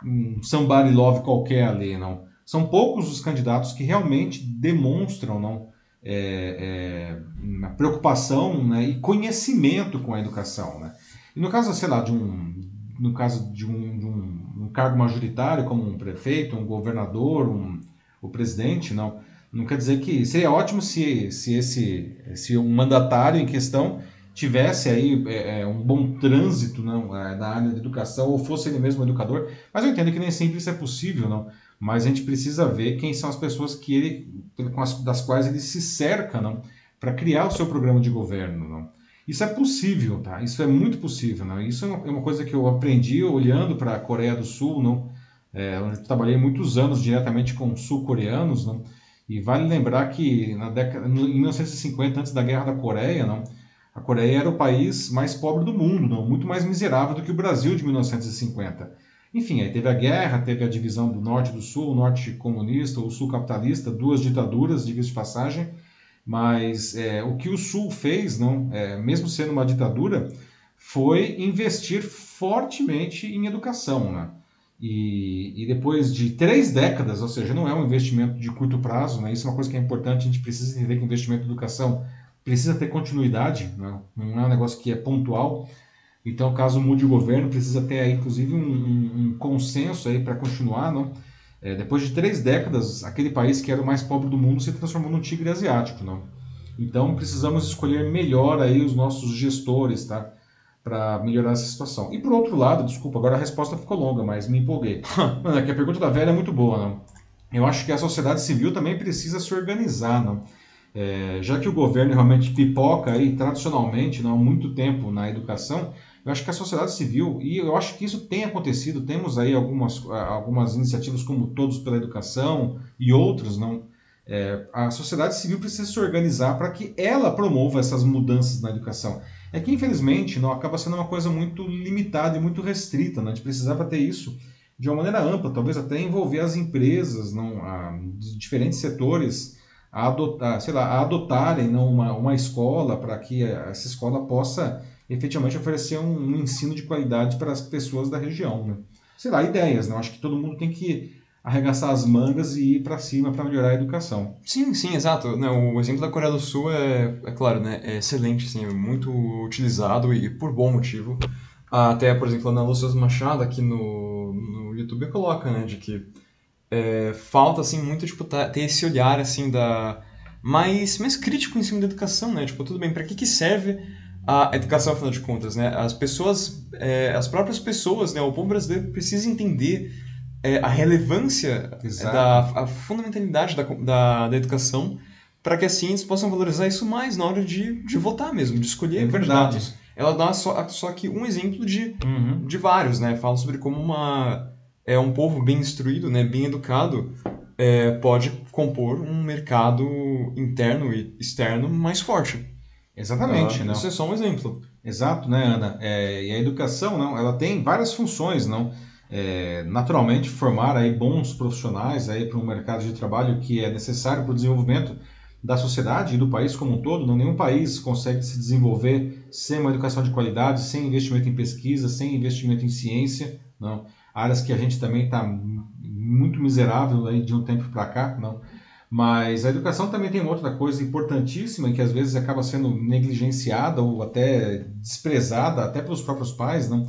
um somebody love qualquer ali. Não? São poucos os candidatos que realmente demonstram não, é, é, preocupação né, e conhecimento com a educação. Né? E no caso, sei lá, de um, no caso de um, de um cargo majoritário, como um prefeito, um governador, um, o presidente, não. Não quer dizer que seria ótimo se, se esse se um mandatário em questão tivesse aí é, é um bom trânsito não, é, na área da educação ou fosse ele mesmo educador, mas eu entendo que nem sempre isso é possível, não. Mas a gente precisa ver quem são as pessoas que ele, com as, das quais ele se cerca, não, para criar o seu programa de governo, não. Isso é possível, tá? Isso é muito possível, não? Isso é uma coisa que eu aprendi olhando para a Coreia do Sul, não? É, onde eu trabalhei muitos anos diretamente com sul-coreanos, não? E vale lembrar que na década, em 1950, antes da Guerra da Coreia, não, a Coreia era o país mais pobre do mundo, não, muito mais miserável do que o Brasil de 1950. Enfim, aí teve a guerra, teve a divisão do norte e do sul, o norte comunista, o sul capitalista, duas ditaduras, diga-se de passagem. Mas é, o que o sul fez, não, é, mesmo sendo uma ditadura, foi investir fortemente em educação. Né? E, e, depois de três décadas, ou seja, não é um investimento de curto prazo, né? isso é uma coisa que é importante, a gente precisa entender que o investimento em educação precisa ter continuidade, né? não é um negócio que é pontual. Então, caso mude o governo, precisa ter aí, inclusive, um, um, um consenso aí para continuar. Não? É, depois de três décadas, aquele país que era o mais pobre do mundo se transformou num tigre asiático. Não? Então, precisamos escolher melhor aí os nossos gestores, tá? para melhorar essa situação. E por outro lado, desculpa, agora a resposta ficou longa, mas me empolguei. Mano, é que a pergunta da velha é muito boa, não? Eu acho que a sociedade civil também precisa se organizar, não? É, já que o governo realmente pipoca aí tradicionalmente, não há muito tempo na educação, eu acho que a sociedade civil, e eu acho que isso tem acontecido, temos aí algumas, algumas iniciativas como Todos pela Educação e outras, não? É, a sociedade civil precisa se organizar para que ela promova essas mudanças na educação. É que, infelizmente, não acaba sendo uma coisa muito limitada e muito restrita. Né? A gente precisava ter isso de uma maneira ampla, talvez até envolver as empresas não, a, diferentes setores a, adotar, sei lá, a adotarem não, uma, uma escola para que essa escola possa efetivamente oferecer um, um, ensino de qualidade para as pessoas da região. Né? Sei lá, ideias. Não? Acho que todo mundo tem que arregaçar as mangas e ir para cima para melhorar a educação. Sim, sim, exato. Não, o exemplo da Coreia do Sul é, é claro, né, é excelente, sim, é muito utilizado e por bom motivo. Até, por exemplo, a Ana Lúcia Machado aqui no, no YouTube coloca, né, de que é, falta, assim, muito, tipo, tá, ter esse olhar, assim, da... Mais, mais crítico em cima da educação, né? Tipo, tudo bem, para que que serve a educação, afinal de contas, né? As pessoas, é, as próprias pessoas, né, o povo brasileiro precisa entender é, a relevância Exato. da a fundamentalidade da, da, da educação para que assim eles possam valorizar isso mais na hora de, de votar mesmo, de escolher é candidatos. Ela dá só, só que um exemplo de, uhum. de vários, né? Fala sobre como uma, é, um povo bem instruído, né, bem educado, é, pode compor um mercado interno e externo mais forte. Exatamente. Ah, não. Isso é só um exemplo. Exato, né, Ana? É, e a educação, não, ela tem várias funções, não? é, naturalmente formar aí bons profissionais aí para um mercado de trabalho que é necessário para o desenvolvimento da sociedade e do país como um todo. Não, nenhum país consegue se desenvolver sem uma educação de qualidade, sem investimento em pesquisa, sem investimento em ciência. Não. Áreas que a gente também está muito miserável aí de um tempo para cá. Não. Mas a educação também tem uma outra coisa importantíssima que às vezes acaba sendo negligenciada ou até desprezada até pelos próprios pais, não?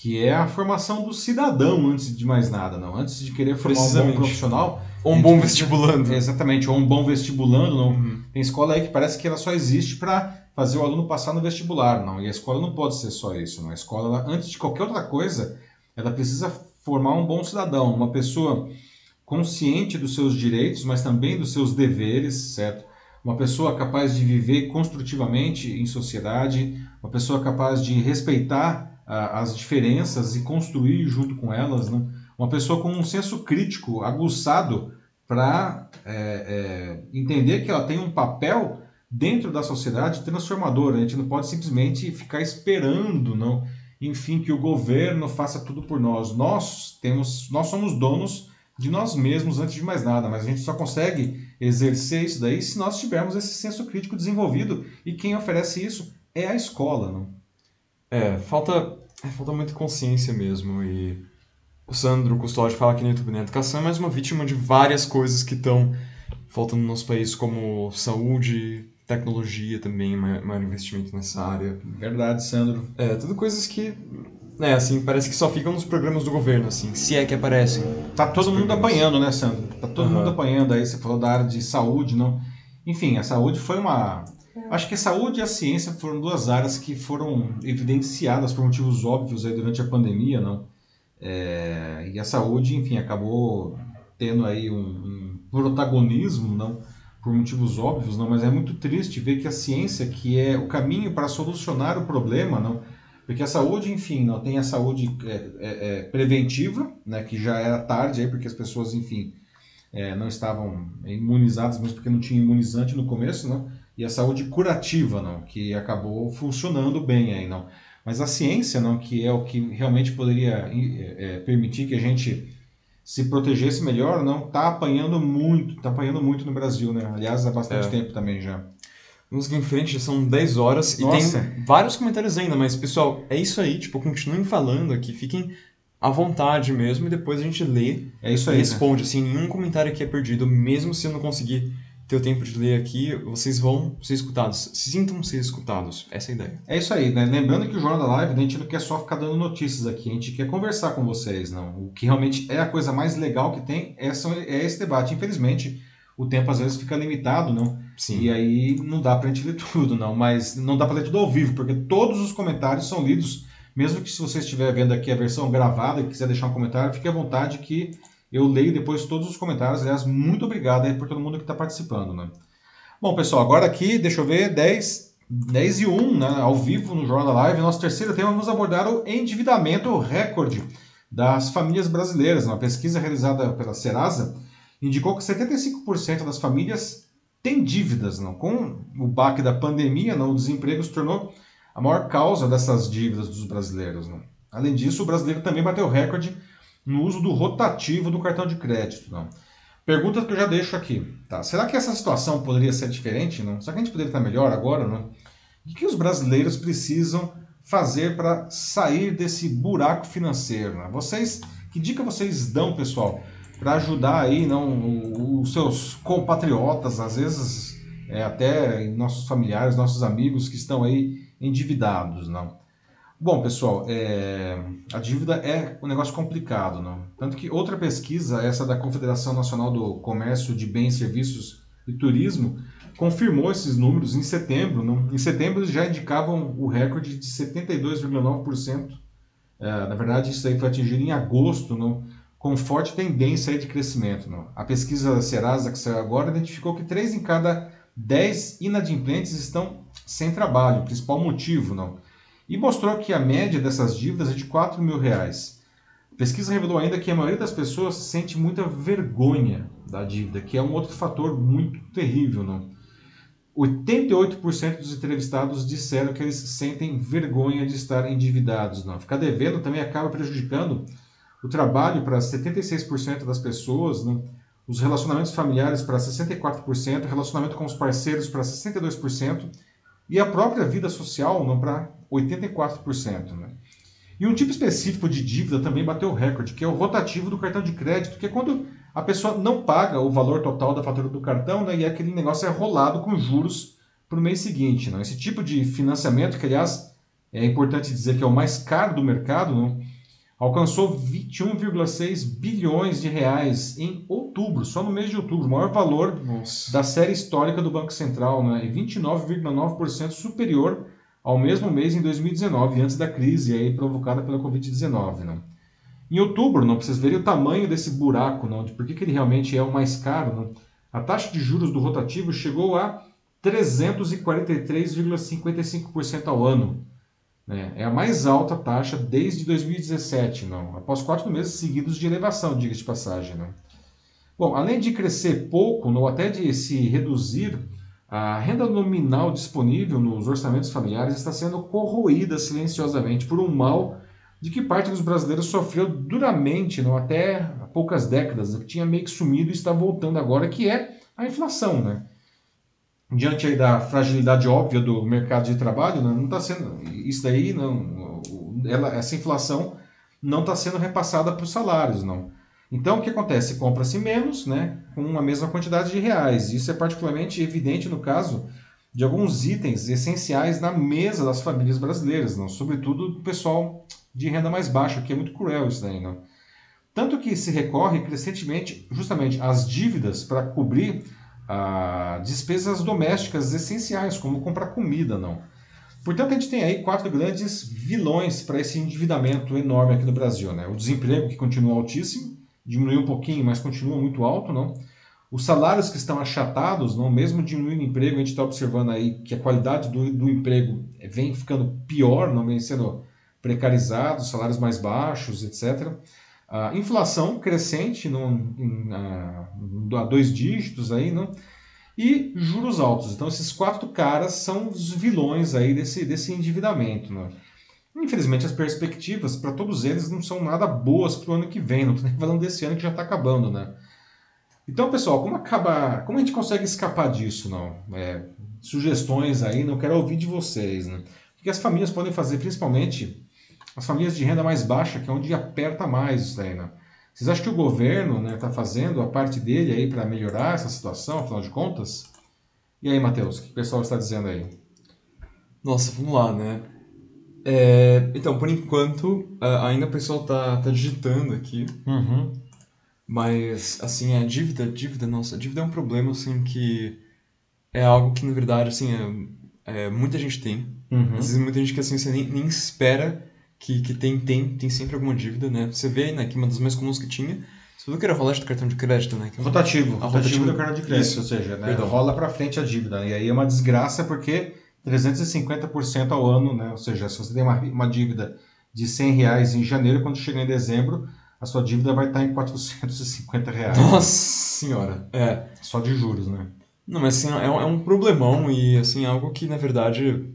que é a formação do cidadão antes de mais nada, não. Antes de querer formar um bom profissional. Ou um bom vestibulando. Exatamente, ou um bom vestibulando. Não. Uhum. Tem escola aí que parece que ela só existe para fazer o aluno passar no vestibular, não. E a escola não pode ser só isso, não. A escola, ela, antes de qualquer outra coisa, ela precisa formar um bom cidadão, uma pessoa consciente dos seus direitos, mas também dos seus deveres, certo? Uma pessoa capaz de viver construtivamente em sociedade, uma pessoa capaz de respeitar as diferenças e construir junto com elas, né? uma pessoa com um senso crítico aguçado para é, é, entender que ela tem um papel dentro da sociedade transformador. A gente não pode simplesmente ficar esperando, não, enfim, que o governo faça tudo por nós. Nós temos, nós somos donos de nós mesmos antes de mais nada, mas a gente só consegue exercer isso daí se nós tivermos esse senso crítico desenvolvido e quem oferece isso é a escola, não? É, falta, é, falta muita consciência mesmo. E o Sandro Custódio fala aqui no YouTube, né? A educação é mais uma vítima de várias coisas que estão faltando no nosso país, como saúde, tecnologia também, maior investimento nessa área. Verdade, Sandro. É, tudo coisas que, né, assim, parece que só ficam nos programas do governo, assim, se é que aparecem. Tá todo mundo apanhando, né, Sandro? Tá todo uhum. mundo apanhando aí, você falou da área de saúde, não? Enfim, a saúde foi uma Acho que a saúde e a ciência foram duas áreas que foram evidenciadas por motivos óbvios aí durante a pandemia, não? É, e a saúde, enfim, acabou tendo aí um, um, protagonismo, não? Por motivos óbvios, não? Mas é muito triste ver que a ciência, que é o caminho para solucionar o problema, não? Porque a saúde, enfim, não tem a saúde é, é, é preventiva, né? Que já era tarde aí, porque as pessoas, enfim, é, não estavam imunizadas, mesmo porque não tinha imunizante no começo, não? e a saúde curativa, não? que acabou funcionando bem aí, não. Mas a ciência, não, que é o que realmente poderia é, permitir que a gente se protegesse melhor, não está apanhando muito, está apanhando muito no Brasil, né? Aliás, há bastante é. tempo também já. Vamos seguir em frente, já são 10 horas Nossa. e tem vários comentários ainda, mas pessoal, é isso aí, tipo, continuem falando aqui, fiquem à vontade mesmo e depois a gente lê é isso aí, e né? responde, né? assim, nenhum comentário aqui é perdido, mesmo se eu não conseguir ter o tempo de ler aqui, vocês vão ser escutados. Sintam ser escutados. Essa é a ideia. É isso aí, né? Lembrando que o Jornal da Live, a gente não quer só ficar dando notícias aqui, a gente quer conversar com vocês, não. O que realmente é a coisa mais legal que tem é, é esse debate. Infelizmente, o tempo às vezes fica limitado, não? Sim. E aí não dá pra gente ler tudo, não. Mas não dá pra ler tudo ao vivo, porque todos os comentários são lidos. Mesmo que se você estiver vendo aqui a versão gravada e quiser deixar um comentário, fique à vontade que eu leio depois todos os comentários. Aliás, muito obrigado aí por todo mundo que está participando. Né? Bom, pessoal, agora aqui, deixa eu ver, 10, 10 e 1, né, ao vivo no Jornal da Live. Nosso terceiro tema, vamos abordar o endividamento recorde das famílias brasileiras. Uma pesquisa realizada pela Serasa indicou que 75% das famílias têm dívidas. Não? Com o baque da pandemia, não, o desemprego se tornou a maior causa dessas dívidas dos brasileiros. Não? Além disso, o brasileiro também bateu recorde no uso do rotativo do cartão de crédito. Não. Pergunta que eu já deixo aqui. Tá? Será que essa situação poderia ser diferente? Não? Será que a gente poderia estar melhor agora? Não? O que os brasileiros precisam fazer para sair desse buraco financeiro? Não? Vocês, que dica vocês dão, pessoal, para ajudar aí não, os seus compatriotas, às vezes é, até nossos familiares, nossos amigos que estão aí endividados, não? Bom, pessoal, é... a dívida é um negócio complicado, não? Tanto que outra pesquisa, essa da Confederação Nacional do Comércio de Bens, Serviços e Turismo, confirmou esses números em setembro. Não? Em setembro eles já indicavam o recorde de 72,9%. É, na verdade, isso aí foi atingido em agosto, não? Com forte tendência de crescimento. A pesquisa Serasa, que saiu agora, identificou que 3 em cada 10 inadimplentes estão sem trabalho. Principal motivo, não? e mostrou que a média dessas dívidas é de 4 mil reais. A pesquisa revelou ainda que a maioria das pessoas sente muita vergonha da dívida, que é um outro fator muito terrível. Não? 88% dos entrevistados disseram que eles sentem vergonha de estar endividados. Não? Ficar devendo também acaba prejudicando o trabalho para 76% das pessoas, não? os relacionamentos familiares para 64%, relacionamento com os parceiros para 62% e a própria vida social não para 84%. Né? E um tipo específico de dívida também bateu o recorde, que é o rotativo do cartão de crédito, que é quando a pessoa não paga o valor total da fatura do cartão né, e aquele negócio é rolado com juros para o mês seguinte. Né? Esse tipo de financiamento, que aliás é importante dizer que é o mais caro do mercado, né? Alcançou 21,6 bilhões de reais em outubro, só no mês de outubro, o maior valor Nossa. da série histórica do Banco Central, né? e 29,9% superior ao mesmo mês em 2019, antes da crise aí provocada pela Covid-19. Não? Em outubro, não vocês verem o tamanho desse buraco, não, de por que, que ele realmente é o mais caro. Não? A taxa de juros do rotativo chegou a 343,55% ao ano. Né? É a mais alta taxa desde 2017, não? após quatro meses seguidos de elevação, diga de passagem. Não? Bom, além de crescer pouco, ou até de se reduzir, a renda nominal disponível nos orçamentos familiares está sendo corroída silenciosamente por um mal de que parte dos brasileiros sofreu duramente não, até há poucas décadas, que tinha meio que sumido e está voltando agora, que é a inflação. Né? Diante aí da fragilidade óbvia do mercado de trabalho, né, não está sendo. Isso daí, não, ela, essa inflação não está sendo repassada para os salários. não. Então, o que acontece? Compra-se menos, né, com a mesma quantidade de reais. Isso é particularmente evidente no caso de alguns itens essenciais na mesa das famílias brasileiras, não? sobretudo do pessoal de renda mais baixa, que é muito cruel isso daí. Não? Tanto que se recorre crescentemente justamente às dívidas para cobrir ah, despesas domésticas essenciais, como comprar comida. não. Portanto, a gente tem aí quatro grandes vilões para esse endividamento enorme aqui no Brasil. Né? O desemprego, que continua altíssimo, diminuiu um pouquinho, mas continua muito alto, não? Os salários que estão achatados, não, mesmo diminuindo o emprego, a gente está observando aí que a qualidade do, do emprego vem ficando pior, não vem sendo precarizado, salários mais baixos, etc. Inflação crescente no, em, a, a dois dígitos aí, não? E juros altos. Então esses quatro caras são os vilões aí desse, desse endividamento, não? Infelizmente as perspectivas para todos eles não são nada boas para o ano que vem, não estou nem falando desse ano que já está acabando, né? Então, pessoal, como acabar, como a gente consegue escapar disso, não? É, sugestões aí, não quero ouvir de vocês, né? O que as famílias podem fazer, principalmente as famílias de renda mais baixa, que é onde aperta mais isso daí, né? Vocês acham que o governo está né, tá fazendo a parte dele aí para melhorar essa situação, afinal de contas? E aí, Matheus, o que o pessoal está dizendo aí? Nossa, vamos lá, né? É, então, por enquanto, ainda o pessoal tá, tá digitando aqui. Uhum. Mas, assim, a dívida, dívida, nossa, a dívida é um problema, assim, que é algo que, na verdade, assim, é, é muita gente tem. Uhum. Às vezes muita gente que, assim, você nem, nem espera que, que tem, tem, tem sempre alguma dívida, né? Você vê, né, que uma das mais comuns que tinha, você viu que era rolagem do cartão de crédito, né? Que é rotativo, rotativo, rotativo do cartão de crédito, Isso. ou seja, né, rola para frente a dívida. E aí é uma desgraça porque 350% ao ano, né? Ou seja, se você tem uma, uma dívida de 100 reais em janeiro, quando chegar em dezembro, a sua dívida vai estar em 450 reais. Nossa senhora, é. Só de juros, né? Não, mas assim, é um, é um problemão e, assim, algo que, na verdade,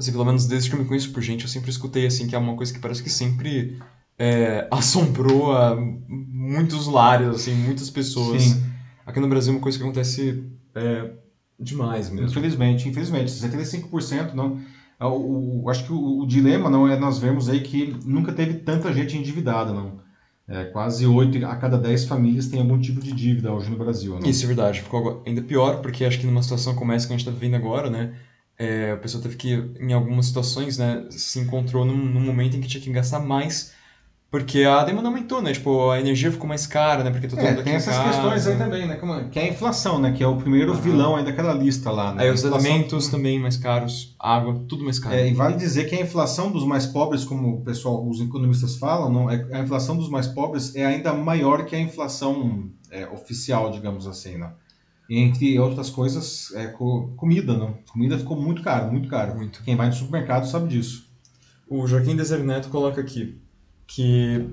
assim, pelo menos desde que eu me conheço por gente, eu sempre escutei, assim, que é uma coisa que parece que sempre é, assombrou a muitos lares, assim, muitas pessoas. Sim. Aqui no Brasil, uma coisa que acontece é, demais mesmo. Infelizmente, infelizmente. 75% não... O, o, acho que o, o dilema não é nós vemos aí que nunca teve tanta gente endividada, não. É, quase 8 a cada 10 famílias tem algum tipo de dívida hoje no Brasil. Né? Isso é verdade. Ficou ainda pior, porque acho que numa situação como essa que a gente está vivendo agora, né? É, a pessoa teve que, em algumas situações, né, se encontrou num, num momento em que tinha que gastar mais porque a demanda aumentou, né? Tipo, a energia ficou mais cara, né? Porque todo é, mundo tem essas casa. questões aí também, né? Como- Que é a inflação, né? Que é o primeiro Aham. vilão aí daquela lista lá, né? Aí os inflação- alimentos também mais caros, água, tudo mais caro. É, e vale dizer que a inflação dos mais pobres, como o pessoal, os economistas falam, não, é- a inflação dos mais pobres é ainda maior que a inflação é, oficial, digamos assim, né? Entre outras coisas, é co- comida, não? Comida ficou muito caro, muito caro. Muito. Quem vai no supermercado sabe disso. O Joaquim Deser Neto coloca aqui que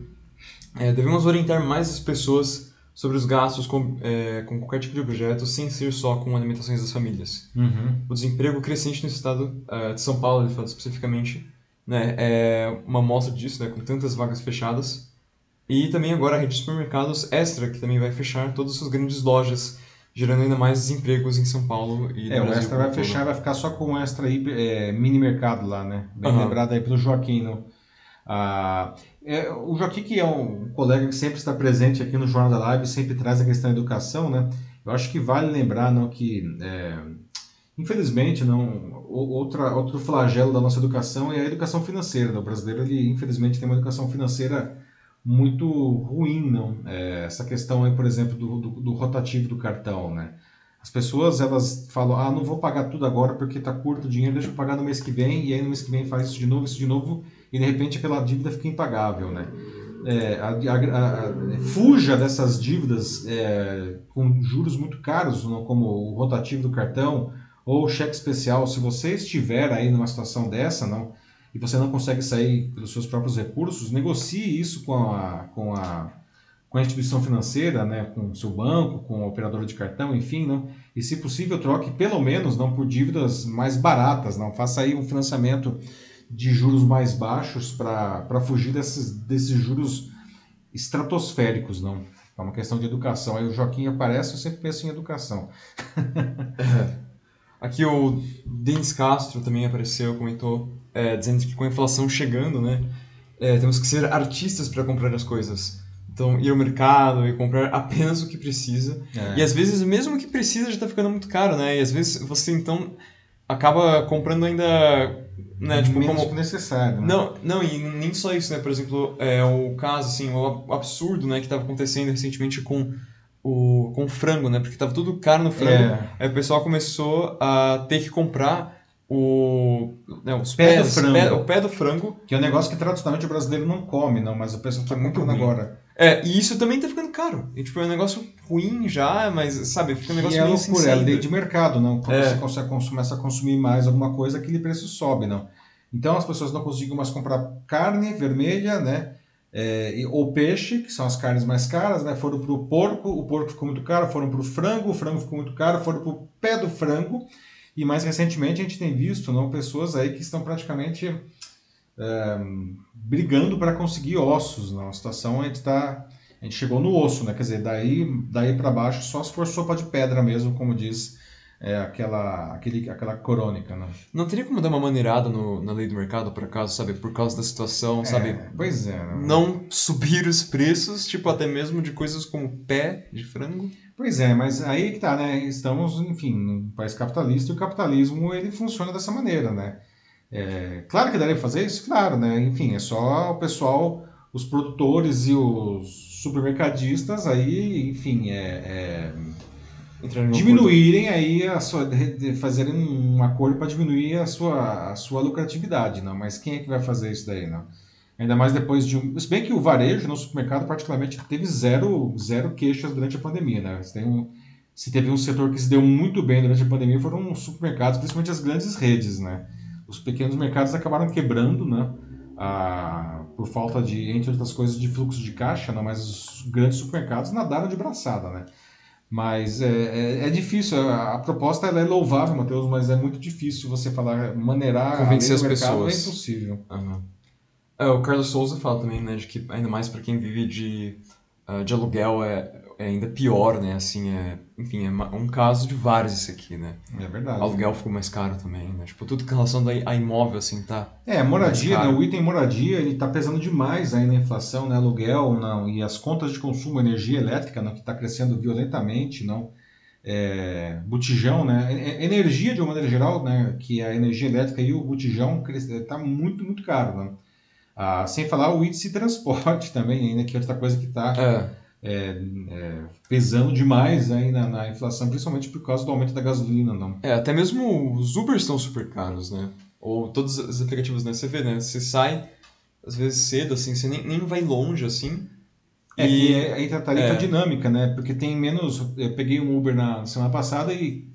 é, devemos orientar mais as pessoas sobre os gastos com, é, com qualquer tipo de objeto, sem ser só com alimentações das famílias. O desemprego crescente no estado eh, de São Paulo, ele fala especificamente, né, é uma amostra disso, né, com tantas vagas fechadas. E também agora a rede de supermercados Extra, que também vai fechar todas as suas grandes lojas, gerando ainda mais desempregos em São Paulo e no É, o Brasil Extra vai fechar, vai ficar só com o Extra aí, é, mini mercado lá, né? Bem Aham. lembrado aí pelo Joaquim, não? Ah, é, o Joaquim, que é um colega que sempre está presente aqui no Jornal da Live, sempre traz a questão da educação, né? Eu acho que vale lembrar, não, que é, infelizmente, não, outra, outro flagelo da nossa educação é a educação financeira. né? O brasileiro, ele infelizmente tem uma educação financeira muito ruim, não? É, essa questão aí, por exemplo, do, do, do rotativo do cartão, né? As pessoas, elas falam, ah, não vou pagar tudo agora porque está curto o dinheiro, deixa eu pagar no mês que vem, e aí no mês que vem faz isso de novo, isso de novo, e de repente aquela dívida fica impagável, né? É, a- a- a- fuja dessas dívidas é, com juros muito caros, não, como o rotativo do cartão ou o cheque especial. Se você estiver aí numa situação dessa, não, e você não consegue sair pelos seus próprios recursos, negocie isso com a, com a, com a instituição financeira, né, com o seu banco, com a operadora de cartão, enfim, não, e se possível troque pelo menos não por dívidas mais baratas, não faça aí um financiamento de juros mais baixos para fugir desses, desses juros estratosféricos, não. É uma questão de educação. Aí o Joaquim aparece, eu sempre penso em educação. Aqui o Denis Castro também apareceu, comentou, é, dizendo que com a inflação chegando, né, é, temos que ser artistas para comprar as coisas. Então, ir ao mercado e comprar apenas o que precisa. É. E às vezes, mesmo o que precisa já está ficando muito caro, né? E às vezes você, então, acaba comprando ainda, né, tipo, menos como... necessário. né? Não, não, e nem só isso, né? Por exemplo, é, o caso, assim, o absurdo, né, que estava acontecendo recentemente com o, com o frango, né? Porque estava tudo caro no frango. É. Aí o pessoal começou a ter que comprar o, né, os Pé do pés, frango. pé- o pé do frango. Que é um negócio que tradicionalmente o brasileiro não come, não, mas o pessoal está Que é muito ruim. agora. É, e isso também tá ficando caro. E, tipo, é um negócio ruim já, mas, sabe, fica um E negócio é meio loucura, sem é lei de mercado, não. Quando É. você consegue começa a consumir mais alguma coisa, aquele preço sobe, não. Então as pessoas não conseguem mais comprar carne vermelha, né? É, o peixe, que são as carnes mais caras, né? Foram para o porco, o porco ficou muito caro, foram para o frango, o frango ficou muito caro, foram para o pé do frango. E mais recentemente a gente tem visto não, pessoas aí que estão praticamente é, brigando para conseguir ossos. Não? A situação a gente, tá, a gente chegou no osso, né? quer dizer, daí, daí para baixo só se for sopa de pedra mesmo, como diz é, aquela, aquele, aquela crônica, né? Não teria como dar uma maneirada no, na lei do mercado, por acaso, sabe? Por causa da situação, É, sabe? Pois é. Né? Não subir os preços, tipo, até mesmo de coisas como pé de frango. Pois é, mas aí que tá, né? Estamos, enfim, num país capitalista e o capitalismo ele funciona dessa maneira, né? É, claro que daria pra fazer isso, claro, né? Enfim, é só o pessoal, os produtores e os supermercadistas aí, enfim, é, é, diminuírem aí a sua, fazerem um acordo para diminuir a sua, a sua lucratividade, não? Mas quem é que vai fazer isso daí, não? Ainda mais depois de um. Se bem que o varejo no supermercado, particularmente, teve zero, zero queixas durante a pandemia, né? Se, um, se teve um setor que se deu muito bem durante a pandemia, foram os supermercados, principalmente as grandes redes, né? Os pequenos mercados acabaram quebrando, né? Ah, por falta de, entre outras coisas, de fluxo de caixa, né? mas os grandes supermercados nadaram de braçada, né? Mas é, é, é difícil, a, a proposta ela é louvável, Matheus, mas é muito difícil você falar, maneirar Convencer as mercado, pessoas. é impossível. Aham. É, o Carlos Souza fala também, né, de que ainda mais para quem vive de, ah, de aluguel é, é ainda pior, né, assim, é, enfim, é um caso de vários esse aqui, né. É verdade. O aluguel ficou mais caro também, né, tipo, tudo com relação a imóvel, assim, tá... É, moradia, né? O item moradia, ele está pesando demais aí na inflação, né? Aluguel, não, e as contas de consumo, energia elétrica, não, que está crescendo violentamente, não. É, botijão, né? Energia, de uma maneira geral, né? Que é a energia elétrica e o botijão está muito, muito caro, né? Ah, sem falar o índice de transporte também, ainda, que é outra coisa que está É, pesando demais aí na, na inflação, principalmente por causa do aumento da gasolina, não. é, até mesmo os Ubers estão super caros, né, ou todos os aplicativos, né, você vê, né, você sai, às vezes cedo, assim, você nem, nem vai longe, assim, É e... que é, entra a tarifa é. dinâmica, né? Porque tem menos. Eu peguei um Uber na semana passada e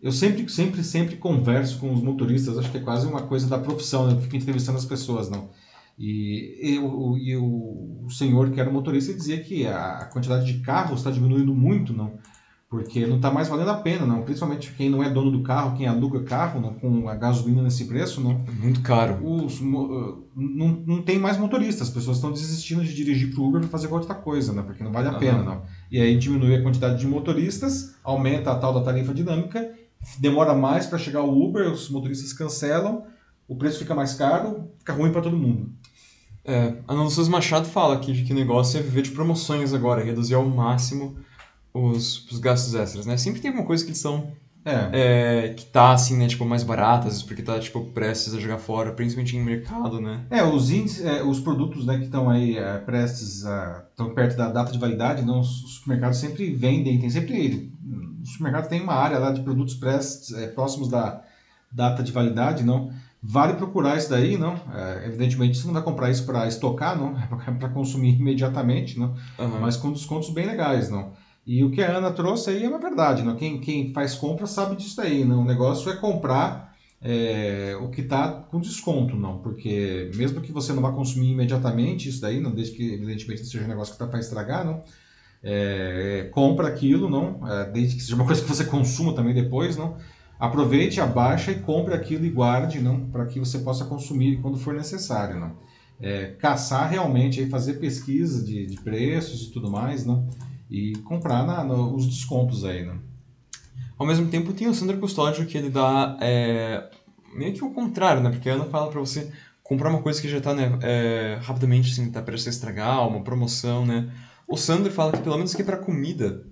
eu sempre, sempre, sempre converso com os motoristas. Acho que é quase uma coisa da profissão, né? Eu fico entrevistando as pessoas, não. E, e, o, e o, senhor que era motorista dizia que a, quantidade de carros está diminuindo muito, não? Porque não está mais valendo a pena, não. Principalmente quem não é dono do carro, quem aluga carro, não, com a gasolina nesse preço, não Muito caro. os, mo- não, não tem mais motoristas, as pessoas estão desistindo de dirigir para o Uber para fazer qualquer outra coisa, né? Porque não vale a Aham. pena, não. E aí diminui a quantidade de motoristas, aumenta a tal da tarifa dinâmica, demora mais para chegar o Uber, os motoristas cancelam, o preço fica mais caro, fica ruim para todo mundo. É, a Ana Lúcia Machado fala aqui de que o negócio é viver de promoções agora, reduzir ao máximo os, os gastos extras, né? Sempre tem alguma coisa que eles são, É. é, que tá, assim, né, tipo, mais barata, às vezes porque tá, tipo, prestes a jogar fora, principalmente em mercado, né? É, os índices, é, os produtos né, que estão aí é, prestes a. estão perto da data de validade, não, os supermercados sempre vendem, tem sempre. Os supermercados tem uma área lá de produtos prestes, é, próximos da data de validade, não. Vale procurar isso daí, não? É, evidentemente você não vai comprar isso para estocar, não, é para consumir imediatamente, não. Aham. Mas com descontos bem legais, não. E o que a Ana trouxe aí é uma verdade, não. Quem, quem faz compra sabe disso daí, não. O negócio é comprar é, o que está com desconto, não. Porque mesmo que você não vá consumir imediatamente isso daí, não, desde que evidentemente não seja um negócio que está para estragar, não. É, compra aquilo, não. É, desde que seja uma coisa que você consuma também depois, não. Aproveite, abaixa e compre aquilo e guarde, não, para que você possa consumir quando for necessário, não. É, caçar realmente, aí, fazer pesquisa de, de preços e tudo mais, não e comprar na, no- os descontos aí, né? Ao mesmo tempo tem o Sandro Custódio que ele dá é, meio que o contrário, né? Porque a Ana fala pra você comprar uma coisa que já tá, né, é, rapidamente, assim, tá prestes a estragar, uma promoção, né? O Sandro fala que pelo menos aqui pra comida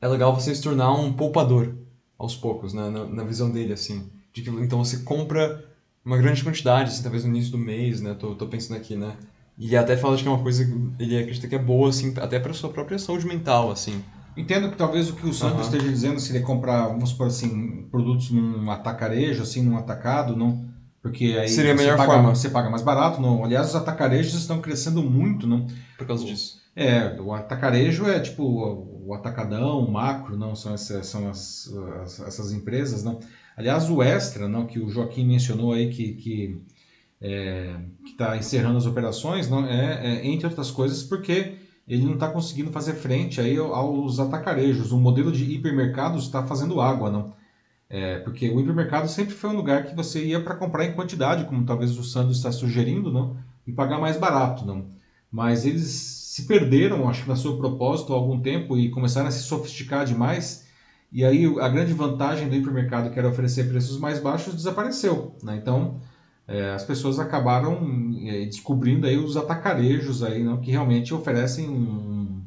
é legal você se tornar um poupador aos poucos, né? Na, na visão dele, assim. De que, então você compra uma grande quantidade, assim, talvez no início do mês, né? Tô, tô pensando aqui, né? E até fala de que é uma coisa que ele acredita que é boa, assim, até pra sua própria saúde mental, assim. Entendo que talvez o que o Sandro esteja dizendo seria comprar, vamos supor assim, produtos num atacarejo, assim, num atacado, não? Porque aí Seria a você melhor paga, forma. você paga mais barato, não? Aliás, os atacarejos estão crescendo muito, não? Por causa disso. É, o atacarejo é tipo o atacadão, o macro, não são essas, são as, as- essas empresas, não. Aliás, o Extra, não, que o Joaquim mencionou aí que, que é, está encerrando as operações, não é, é, entre outras coisas, porque ele não está conseguindo fazer frente aí aos atacarejos. O modelo de hipermercados está fazendo água, não? É, porque o hipermercado sempre foi um lugar que você ia para comprar em quantidade, como talvez o Sandro está sugerindo, não? E pagar mais barato, não? Mas eles se perderam, acho que na seu propósito há algum tempo e começaram a se sofisticar demais. E aí a grande vantagem do hipermercado, que era oferecer preços mais baixos, desapareceu, né? Então é, as pessoas acabaram é, descobrindo aí os atacarejos aí, não, que realmente oferecem um,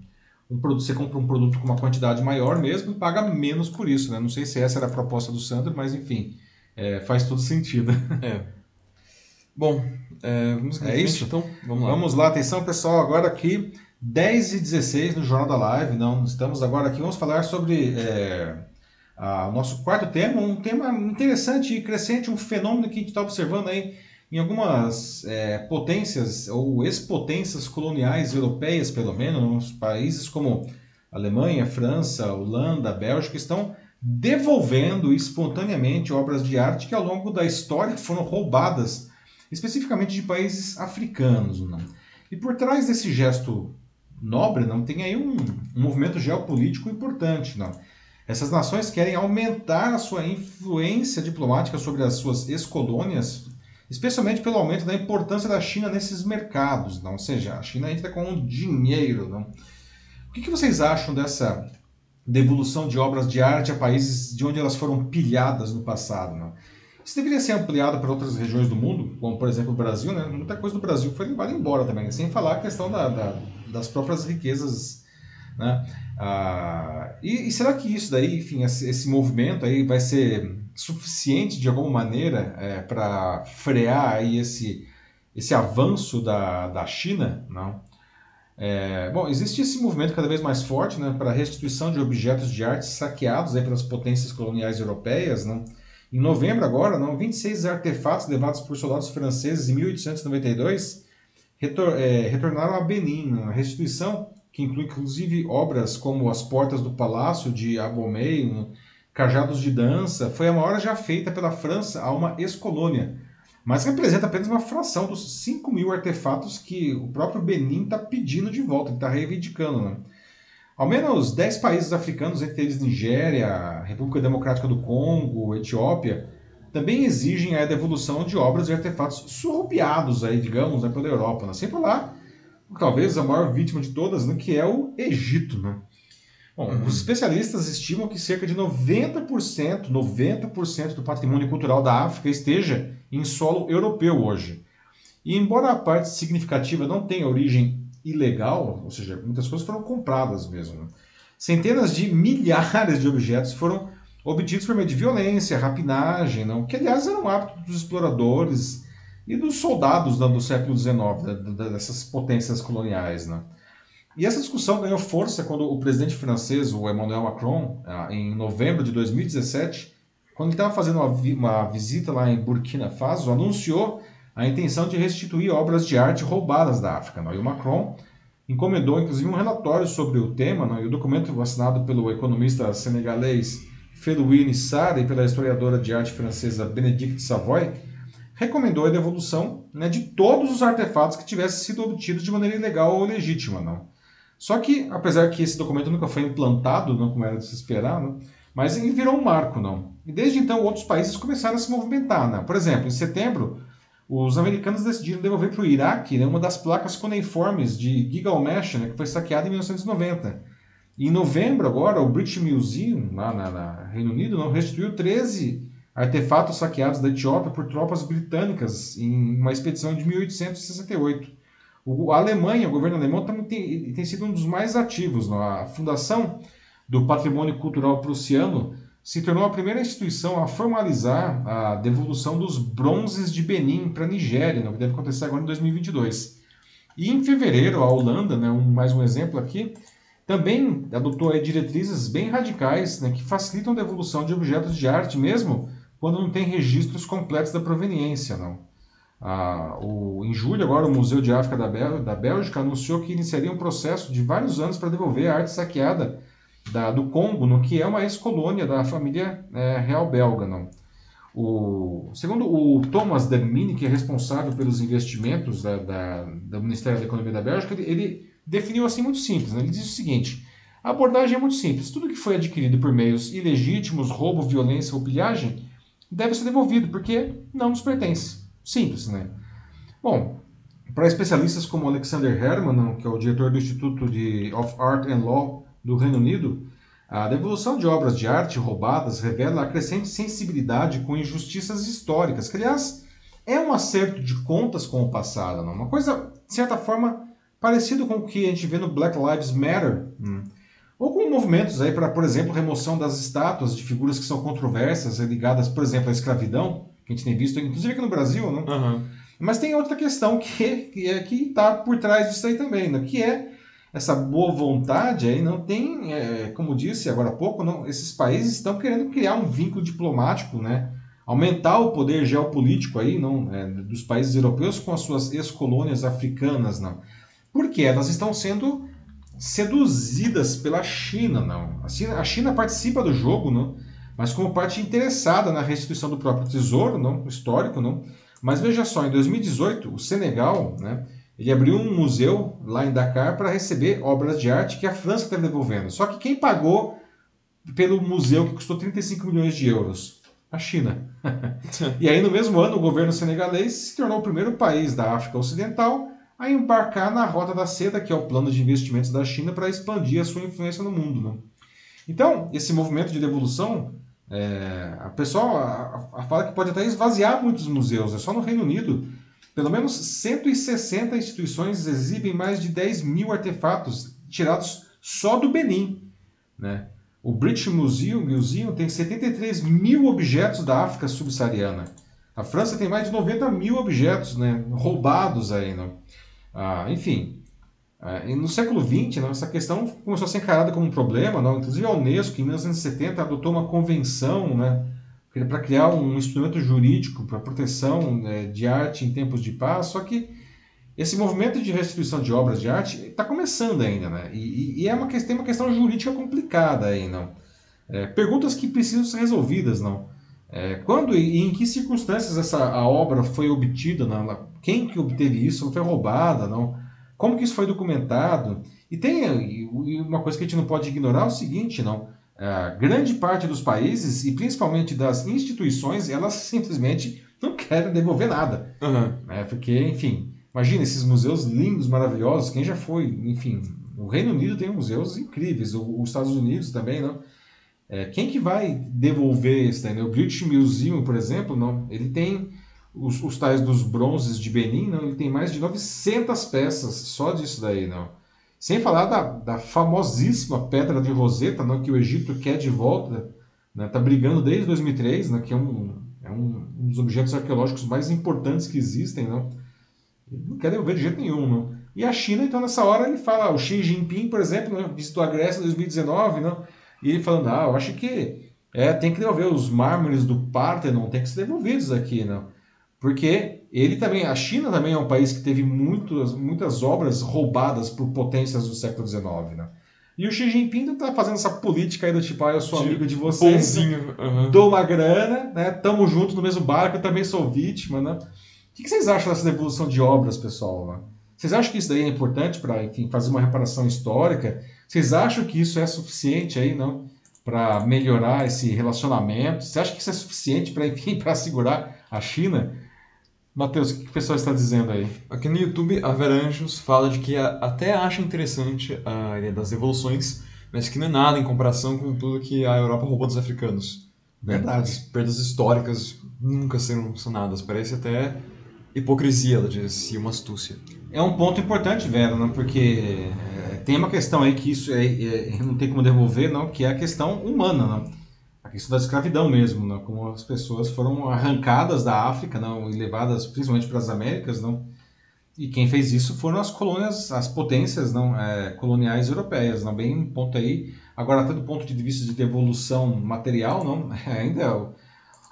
um, produto. Você compra um produto com uma quantidade maior mesmo e paga menos por isso. Né? Não sei se essa era a proposta do Sandro, mas enfim, é, faz todo sentido. É. Bom, é, vamos é isso? Então, vamos lá. Vamos lá, atenção pessoal, agora aqui 10 e 16 no Jornal da Live, não estamos agora aqui, vamos falar sobre é, ah, o nosso quarto tema, um tema interessante e crescente, um fenômeno que a gente está observando aí em algumas é, potências ou ex-potências coloniais europeias, pelo menos, países como Alemanha, França, Holanda, Bélgica, estão devolvendo espontaneamente obras de arte que ao longo da história foram roubadas, especificamente de países africanos. Não? E por trás desse gesto nobre, não tem aí um, um movimento geopolítico importante, não? Essas nações querem aumentar a sua influência diplomática sobre as suas ex-colônias, especialmente pelo aumento da importância da China nesses mercados. Não? Ou seja, a China entra com dinheiro. Não? O que, que vocês acham dessa devolução de obras de arte a países de onde elas foram pilhadas no passado? Isso deveria ser ampliado para outras regiões do mundo, como por exemplo o Brasil. Né? Muita coisa do Brasil foi levada embora também, sem falar a questão da, da, das próprias riquezas né? Ah, e, e, será que isso daí, enfim, esse, esse, movimento aí vai ser suficiente de alguma maneira é, para frear aí esse, esse avanço da, da China? Não. É, bom, existe esse movimento cada vez mais forte né, para a restituição de objetos de arte saqueados aí pelas potências coloniais europeias. Não? Em novembro agora, não, 26 artefatos levados por soldados franceses em 1892 retor é, retornaram a Benin. A restituição que inclui inclusive obras como As Portas do Palácio de Abomey, um, Cajados de Dança, foi a maior já feita pela França a uma ex-colônia, mas representa apenas uma fração dos 5 mil artefatos que o próprio Benin está pedindo de volta, está reivindicando. Né? Ao menos 10 países africanos, entre eles Nigéria, República Democrática do Congo, Etiópia, também exigem a devolução de obras e artefatos surrupiados, aí, digamos, né, pela Europa. Né? Sempre lá talvez a maior vítima de todas, né, que é o Egito. Né? Bom, uhum. Os especialistas estimam que cerca de 90%, 90% do patrimônio cultural da África esteja em solo europeu hoje. E embora a parte significativa não tenha origem ilegal, ou seja, muitas coisas foram compradas mesmo, né? centenas de milhares de objetos foram obtidos por meio de violência, rapinagem, não? que aliás era um hábito dos exploradores e dos soldados né, do século XIX, dessas potências coloniais. Né? E essa discussão ganhou força quando o presidente francês, o Emmanuel Macron, ah, em novembro de 2017, quando ele estava fazendo uma, uma visita lá em Burkina Faso, anunciou a intenção de restituir obras de arte roubadas da África. Né? E o Macron encomendou, inclusive, um relatório sobre o tema, né? e o documento assinado pelo economista senegalês Felouine Sarr e pela historiadora de arte francesa Benedicte Savoy, recomendou a devolução né, de todos os artefatos que tivessem sido obtidos de maneira ilegal ou legítima. Não? Só que, apesar que esse documento nunca foi implantado, não como era de se esperar, não, mas ele virou um marco. Não? E desde então outros países começaram a se movimentar. Não? Por exemplo, em setembro, os americanos decidiram devolver para o Iraque né, uma das placas cuneiformes de Gilgamesh, né, que foi saqueada em 1990. E em novembro, agora, o British Museum, lá na, na Reino Unido, não, restituiu 13 artefatos saqueados da Etiópia por tropas britânicas em uma expedição de 1868. O, a Alemanha, o governo alemão, também tem, tem sido um dos mais ativos. A Fundação do Patrimônio Cultural Prussiano se tornou a primeira instituição a formalizar a devolução dos bronzes de Benin para a Nigéria, né, que deve acontecer agora em 2022. E em fevereiro, a Holanda, né, um, mais um exemplo aqui, também adotou aí, diretrizes bem radicais né, que facilitam a devolução de objetos de arte, mesmo quando não tem registros completos da proveniência, não. Ah, o, em julho, agora, o Museu de África da, da Bélgica anunciou que iniciaria um processo de vários anos para devolver a arte saqueada da, do Congo, no que é uma ex-colônia da família é, real belga. Não. O, segundo o Thomas Demini, que é responsável pelos investimentos da, da, do Ministério da Economia da Bélgica, ele, ele definiu assim muito simples. Né? Ele diz o seguinte: a abordagem é muito simples. Tudo que foi adquirido por meios ilegítimos, roubo, violência ou pilhagem, deve ser devolvido, porque não nos pertence. Simples, né? Bom, para especialistas como Alexander Herman, que é o diretor do Instituto de, of Art and Law do Reino Unido, a devolução de obras de arte roubadas revela a crescente sensibilidade com injustiças históricas, que, aliás, é um acerto de contas com o passado, não? uma coisa, de certa forma, parecido com o que a gente vê no Black Lives Matter. Hum ou com movimentos aí para, por exemplo, remoção das estátuas de figuras que são controversas, ligadas, por exemplo, à escravidão, que a gente tem visto, inclusive aqui no Brasil, né? Uhum. Mas tem outra questão que, que é está por trás disso aí também, né? que é essa boa vontade aí não tem, é, como disse agora há pouco, não, esses países estão querendo criar um vínculo diplomático, né? aumentar o poder geopolítico aí, não, é, dos países europeus com as suas ex-colônias africanas, não? porque elas estão sendo seduzidas pela China, não. A China, a China participa do jogo, não, mas como parte interessada na restituição do próprio tesouro, não, histórico, não. Mas veja só, em 2018, o Senegal, né, ele abriu um museu lá em Dakar para receber obras de arte que a França está devolvendo. Só que quem pagou pelo museu que custou 35 milhões de euros? A China. e aí, no mesmo ano, o governo senegalês se tornou o primeiro país da África Ocidental a embarcar na Rota da Seda, que é o plano de investimentos da China para expandir a sua influência no mundo. Né? Então, esse movimento de devolução, é, a pessoa a, a fala que pode até esvaziar muitos museus. É só no Reino Unido, pelo menos 160 instituições exibem mais de 10 mil artefatos tirados só do Benin. Né? O British Museum, Museum tem 73 mil objetos da África subsaariana. A França tem mais de 90 mil objetos né, roubados aí. Né? Ah, enfim, ah, no século XX, né, essa questão começou a ser encarada como um problema. Não? Inclusive a Unesco, em 1970, adotou uma convenção né, para criar um instrumento jurídico para proteção né, de arte em tempos de paz. Só que esse movimento de restituição de obras de arte está começando ainda, né? E, e, é uma questão, uma questão jurídica complicada aí, não? É, perguntas que precisam ser resolvidas, não? É, quando e em que circunstâncias essa a obra foi obtida? Não? Quem que obteve isso? Foi roubada? Não? Como que isso foi documentado? E tem uma coisa que a gente não pode ignorar é o seguinte, não? A grande parte dos países e principalmente das instituições, elas simplesmente não querem devolver nada, uhum. né? Porque, enfim, imagina esses museus lindos, maravilhosos. Quem já foi, enfim, o Reino Unido tem museus incríveis, os Estados Unidos também, não? É, quem que vai devolver isso? Né? O British Museum, por exemplo, não, ele tem os, os, tais dos bronzes de Benin, não, ele tem mais de 900 peças só disso daí, não. Sem falar da, da famosíssima Pedra de Roseta, não, que o Egito quer de volta, né, tá brigando desde 2003, né, que é, um, é um, um dos objetos arqueológicos mais importantes que existem, não. Ele não quer devolver de jeito nenhum, não. E a China, então, nessa hora, ele fala, o Xi Jinping, por exemplo, né, visitou a Grécia em 2019, não, e ele falando, ah, eu acho que é, tem que devolver os mármores do Parthenon, tem que ser devolvidos aqui, não? Porque ele também, a China também é um país que teve muitas, muitas obras roubadas por potências do século XIX, né? E o Xi Jinping está fazendo essa política aí do tipo, ah, eu sou amigo de vocês, uhum. dou uma grana, né? Tamo junto no mesmo barco, eu também sou vítima, né? O que vocês acham dessa devolução de obras, pessoal? Né? Vocês acham que isso daí é importante para, enfim, fazer uma reparação histórica? Vocês acham que isso é suficiente aí, não? Para melhorar esse relacionamento? Você acha que isso é suficiente para, enfim, para segurar a China? Matheus, o que o pessoal está dizendo aí? Aqui no YouTube, a Veranjos fala de que até acha interessante a ideia das devoluções, mas que não é nada em comparação com tudo que a Europa roubou dos africanos. Verdade. As perdas históricas nunca serão sanadas. Parece até hipocrisia, ela diz, e uma astúcia. É um ponto importante, Vera, né? porque é, tem uma questão aí que isso é, é, não tem como devolver, não, que é a questão humana, não? A questão da escravidão mesmo, não? como as pessoas foram arrancadas da África não? e levadas principalmente para as Américas, não? e quem fez isso foram as colônias, as potências não, é, coloniais europeias, não bem ponto aí. Agora, até do ponto de vista de devolução material, não, ainda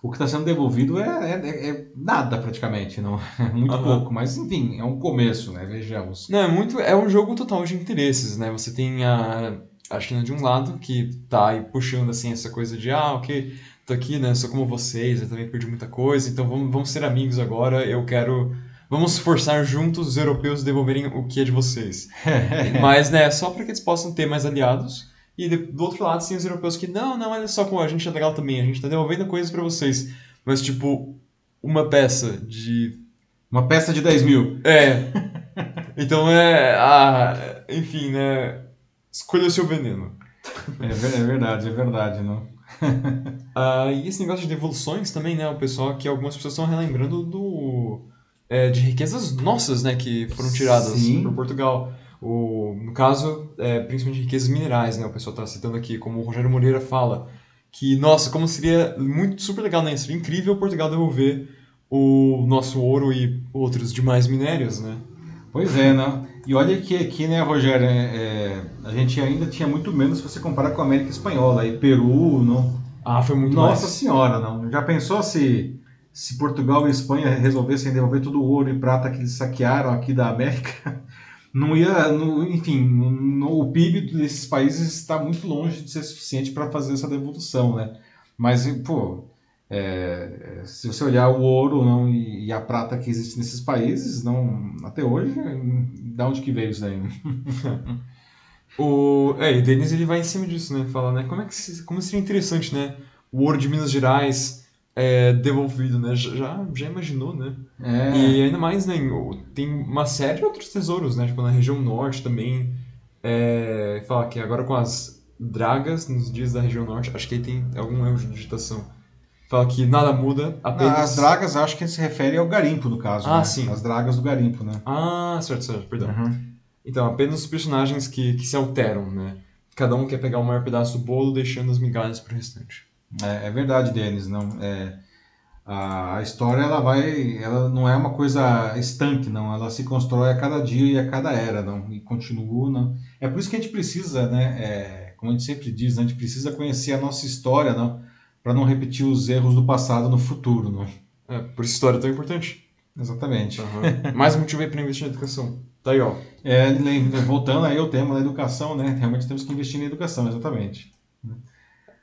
o que está sendo devolvido é, é, é, nada praticamente, não é muito uhum. pouco, mas enfim, é um começo, né? Vejamos. Não, é muito, é um jogo total de interesses, né? Você tem a, a China de um lado que está aí puxando assim essa coisa de ah, ok, tô aqui, né? Sou como vocês, eu também perdi muita coisa, então vamos, vamos ser amigos agora. Eu quero. Vamos forçar juntos os europeus devolverem o que é de vocês. Mas, né, só para que eles possam ter mais aliados. E do outro lado, sim, os europeus que, não, não, olha só como a gente é legal também, a gente tá devolvendo coisas para vocês. Mas, tipo, uma peça de Uma peça de 10 mil. é. Então é. Ah, enfim, né? Escolha o seu veneno. É, é verdade, é verdade, não? Ah, e esse negócio de devoluções também, né? O pessoal que algumas pessoas estão relembrando do. é, de riquezas nossas, né? Que foram tiradas por Portugal. O, no caso, é, principalmente riquezas minerais, né? O pessoal está citando aqui, como o Rogério Moreira fala, que, nossa, como seria muito super legal, né? Seria incrível Portugal devolver o nosso ouro e outros demais minérios, né? Pois é, não? E olha que aqui, né, Rogério, é, é, a gente ainda tinha muito menos se você comparar com a América Espanhola, e Peru, não? Ah, foi muito Nossa mais. senhora, não? Já pensou se, se Portugal e Espanha resolvessem devolver todo o ouro e prata que eles saquearam aqui da América? Não ia, não- enfim, no- o PIB desses países está muito longe de ser suficiente para fazer essa devolução, né? Mas, pô, é, se você olhar o ouro não, e, e a prata que existe nesses países, não, até hoje, da onde que veio isso daí? O, é, e o Denis ele vai em cima disso, né? Fala, né? Como é que se- como seria interessante, né? O ouro de Minas Gerais é, devolvido, né? Já, já imaginou, né? É, E ainda mais, né? Tem uma série de outros tesouros, né? Tipo, na região norte também. É, fala que agora com as dragas nos dias da região norte, acho que aí tem algum erro de digitação. Fala que nada muda, apenas. as dragas, acho que se refere ao garimpo, no caso. Ah, né? sim. As dragas do garimpo, né? Ah, certo, certo, perdão. Uhum. Então, apenas os personagens que, que se alteram, né? Cada um quer pegar o maior pedaço do bolo, deixando as migalhas pro restante. É, é verdade, Denis. Não, é, a, a história ela vai, ela não é uma coisa estanque, não. Ela se constrói a cada dia e a cada era, não. E continua, não. É por isso que a gente precisa, né? é, como a gente sempre diz, né, a gente precisa conhecer a nossa história, não, para não repetir os erros do passado no futuro, não. É, por isso história é tão importante. Exatamente. Mais um motivo aí pra investir na educação. Tá aí, ó. É, voltando aí ao tema da educação, né? Realmente temos que investir na educação, exatamente.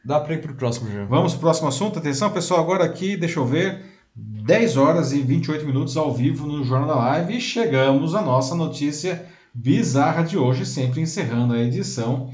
Dá pra ir pro próximo já. Vamos pro próximo assunto. Atenção, pessoal, agora aqui, deixa eu ver, 10 horas e 28 minutos ao vivo no Jornal da Live e chegamos à nossa notícia bizarra de hoje, sempre encerrando a edição.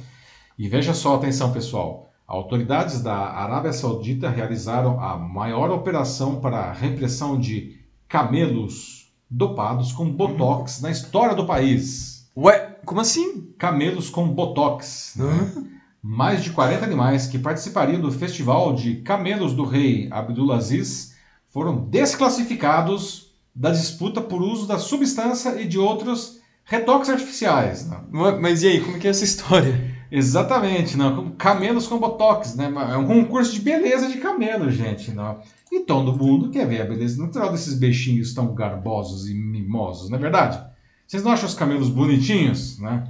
E veja só, atenção, pessoal. Autoridades da Arábia Saudita realizaram a maior operação para a repressão de camelos dopados com botox na história do país. Ué, como assim? Camelos com botox. né? Mais de 40 animais que participariam do festival de camelos do rei Abdulaziz foram desclassificados da disputa por uso da substância e de outros retoques artificiais. né? Mas e aí, como que é essa história? Exatamente, não, como camelos com botox, né? É um concurso de beleza de camelo, gente, não. E todo mundo quer ver a beleza natural desses bichinhos tão garbosos e mimosos, não é verdade? Vocês não acham os camelos bonitinhos, né?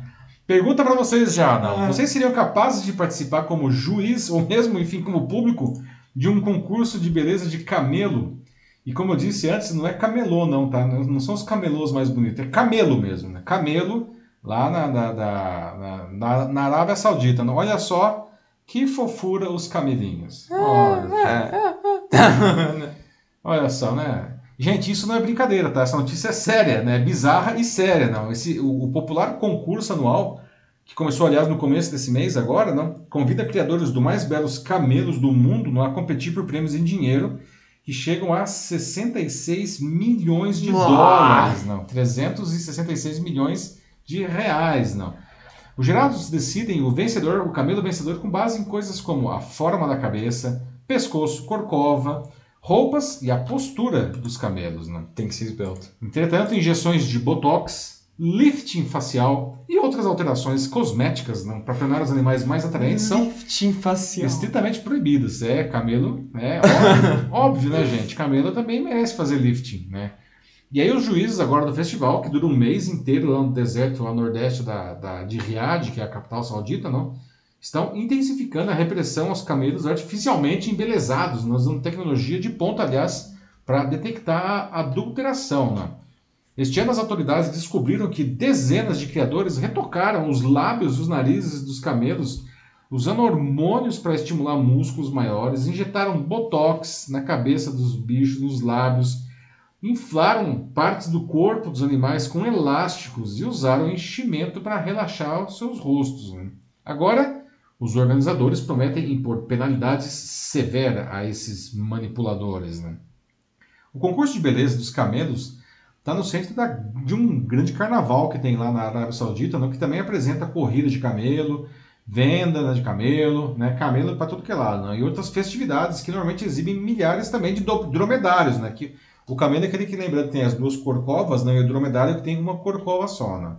Pergunta pra vocês já, não? Ah. Vocês seriam capazes de participar como juiz ou mesmo, enfim, como público de um concurso de beleza de camelo? E como eu disse antes, não é camelô não, tá? Não não são os camelôs mais bonitos, é camelo mesmo, né? Camelo lá na, na, na, na, na Arábia Saudita. Olha só que fofura os camelinhos. Olha, olha só, né? Gente, isso não é brincadeira, tá? Essa notícia é séria, né? Bizarra e séria, não. Esse, o, o popular concurso anual, que começou, aliás, no começo desse mês agora, não? Convida criadores do mais belos camelos do mundo não, a competir por prêmios em dinheiro que chegam a 66 milhões de Nossa! dólares, não. 366 milhões de reais, não. Os jurados decidem o vencedor, o camelo vencedor, com base em coisas como a forma da cabeça, pescoço, corcova, roupas e a postura dos camelos, né? Tem que ser esbelto. Entretanto, injeções de botox, lifting facial e outras alterações cosméticas né, para tornar os animais mais atraentes são Lifting facial. estritamente proibidas. É, camelo, é óbvio, óbvio, né, gente? Camelo também merece fazer lifting, né? E aí os juízes agora do festival, que dura um mês inteiro lá no deserto, lá no nordeste da, da, de Riad, que é a capital saudita, não? Estão intensificando a repressão aos camelos artificialmente embelezados, nós usando tecnologia de ponta, aliás, para detectar a adulteração, né? Este ano as autoridades descobriram que dezenas de criadores retocaram os lábios e os narizes dos camelos usando hormônios para estimular músculos maiores, injetaram botox na cabeça dos bichos, nos lábios, inflaram partes do corpo dos animais com elásticos e usaram enchimento para relaxar os seus rostos. Né? Agora, os organizadores prometem impor penalidades severas a esses manipuladores. Né? O concurso de beleza dos camelos está no centro da, de um grande carnaval que tem lá na Arábia Saudita, né? que também apresenta corrida de camelo, venda né, de camelo, né, camelo para tudo que é lado, né, e outras festividades que normalmente exibem milhares também de dromedários, né, que o camelo é aquele que lembra que tem as duas corcovas, né, e o dromedário que tem uma corcova só, né.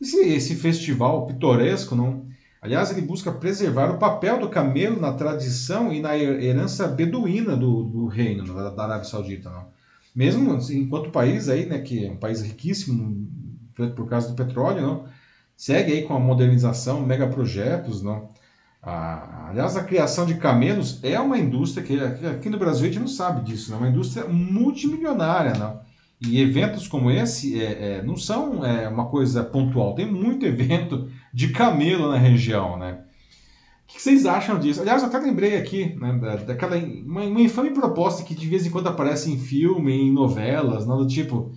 Esse, esse festival pitoresco, não, aliás, ele busca preservar o papel do camelo na tradição e na herança beduína do, do reino né, da Arábia Saudita, não. Mesmo assim, enquanto país aí, né, que é um país riquíssimo por causa do petróleo, não, segue aí com a modernização, megaprojetos, não? Ah, aliás, a criação de camelos é uma indústria que aqui no Brasil a gente não sabe disso, é uma indústria multimilionária, não? E eventos como esse é, é, não são é, uma coisa pontual, tem muito evento de camelo na região, né? O que vocês acham disso? Aliás, eu até lembrei aqui né, da, daquela uma, uma infame proposta que de vez em quando aparece em filme, em novelas, não, do tipo,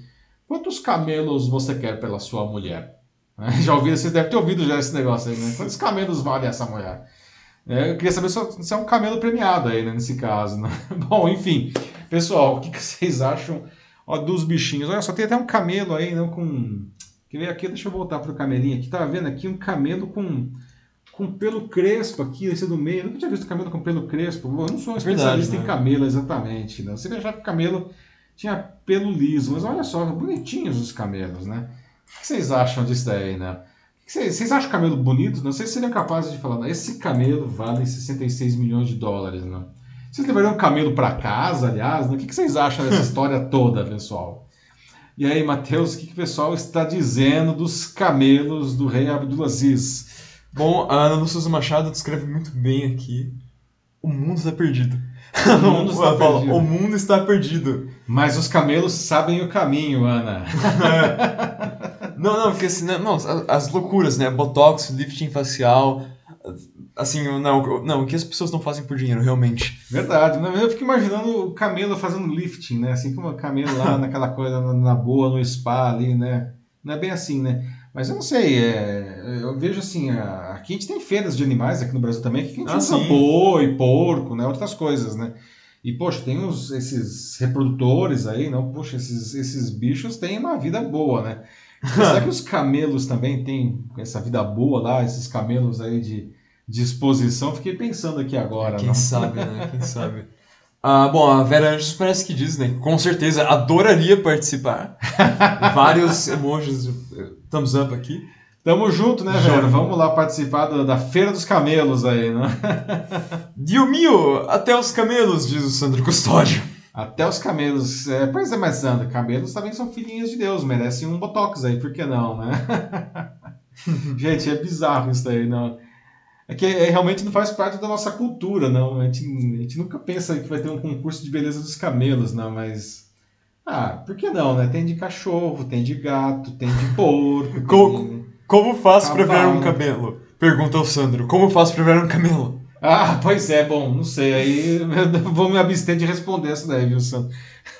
quantos camelos você quer pela sua mulher? Já ouviram, vocês devem ter ouvido já esse negócio aí, né? Quantos camelos vale essa mulher? É, eu queria saber se é um camelo premiado aí, né, nesse caso. Né? Bom, enfim. Pessoal, o que, que vocês acham ó, dos bichinhos? Olha, só tem até um camelo aí, não com... Quer ver aqui? Deixa eu voltar pro camelinho aqui. Tá vendo aqui um camelo com, com pelo crespo aqui, esse do meio. Eu nunca tinha visto camelo com pelo crespo. Eu não sou um é especialista Verdade, em né? camelo exatamente. Né? Você achava que o camelo tinha pelo liso, mas olha só, bonitinhos os camelos, né? O que vocês acham disso daí, né? Vocês acham camelo bonito? Não sei se seriam capazes de falar, esse camelo vale 66 milhões de dólares, né? Vocês levariam um camelo para casa, aliás? Né? O que vocês acham dessa história toda, pessoal? E aí, Matheus, o que, que o pessoal está dizendo dos camelos do rei Abdulaziz? Bom, a Ana Lúcia Machado descreve muito bem aqui. O mundo está perdido. O mundo está perdido. O mundo está perdido. Mas os camelos sabem o caminho, Ana. Não, não, porque assim, né, não, as loucuras, né? Botox, lifting facial. Assim, não, não, o que as pessoas não fazem por dinheiro, realmente. Verdade, eu fico imaginando o camelo fazendo lifting, né? Assim como o camelo lá naquela coisa na boa, no spa ali, né? Não é bem assim, né? Mas eu não sei, é, eu vejo assim, aqui a gente tem feiras de animais aqui no Brasil também, que a gente ah, usa sim. boi, porco, né? Outras coisas, né? E, poxa, tem os, esses reprodutores aí, não? Poxa, esses, esses bichos têm uma vida boa, né? Será que os camelos também têm essa vida boa lá, esses camelos aí de, de exposição? Fiquei pensando aqui agora. Quem não? sabe, né? Quem sabe. Ah, bom, a Vera Anjos parece que diz, né? Com certeza adoraria participar. Vários emojis, thumbs up aqui. Tamo junto, né, Vera? Vamos lá participar da, da Feira dos Camelos aí, né? Dio mio, até os camelos, diz o Sandro Custódio. Até os camelos. É, pois é, mas Sandra, camelos também são filhinhos de Deus, merecem um botox aí, por que não, né? gente, é bizarro isso aí, não. É que é, realmente não faz parte da nossa cultura, não. A gente, a gente nunca pensa que vai ter um concurso de beleza dos camelos, não, mas. Ah, por que não, né? Tem de cachorro, tem de gato, tem de porco. como, tem... como faço para ver um camelo? Pergunta o Sandro. Como faço para ver um camelo? Ah, pois é, bom, não sei. Aí vou me abster de responder essa daí, viu, Sam?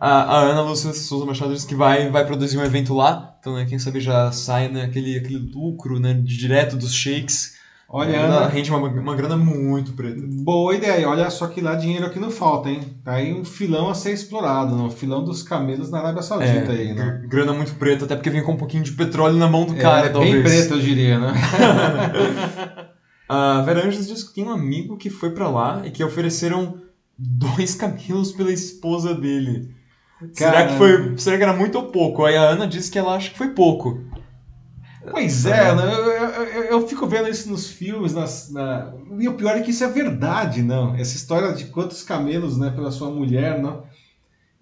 a, a, Ana Lúcia Souza Machado disse que vai, vai produzir um evento lá. Então, né, quem sabe já sai né, aquele, aquele lucro né, direto dos shakes. Olha, Ana, rende uma, uma grana muito preta. Boa ideia. Olha só que lá dinheiro aqui não falta, hein? Tá aí um filão a ser explorado, não? filão dos camelos na Arábia Saudita é, aí, né? Grana muito preta, até porque vem com um pouquinho de petróleo na mão do é, cara, é, talvez. Bem preto, eu diria, né? A Vera Anjos diz que tem um amigo que foi para lá e que ofereceram dois camelos pela esposa dele. Será que, foi, será que era muito ou pouco? Aí a Ana disse que ela acha que foi pouco. Pois é, né? eu, eu, eu, fico vendo isso nos filmes, nas, na... e o pior é que isso é verdade, não? Essa história de quantos camelos, né, pela sua mulher, não?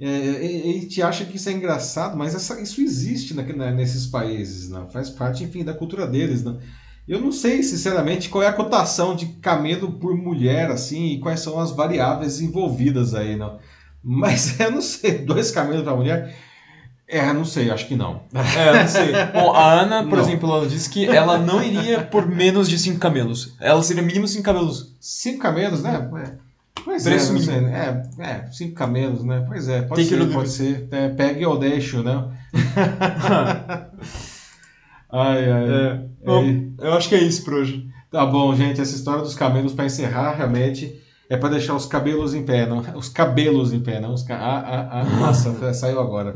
É, te acha que isso é engraçado, mas essa, isso existe na, nesses países, não? Faz parte, enfim, da cultura deles, não? Eu não sei, sinceramente, qual é a cotação de camelo por mulher, assim, e quais são as variáveis envolvidas aí, não. Mas eu não sei, dois camelos para mulher. É, não sei, acho que não. É, não sei. Bom, a Ana, por Não. exemplo, ela disse que ela não iria por menos de 5 camelos. Ela seria mínimo 5 camelos. Cinco camelos, né? É. Pois Preço é, não sei, mínimo. né? é, é, cinco camelos, né? Pois é, pode Tem que ser, no pode ser. É, pegue ou deixo, né? ai, ai. É. Bom, É. eu acho que é isso por hoje. Tá bom, gente, essa história dos camelos, para encerrar, realmente, é para deixar os cabelos em pé, não? Os cabelos em pé, não? Os ca... ah, ah, ah, nossa, saiu agora.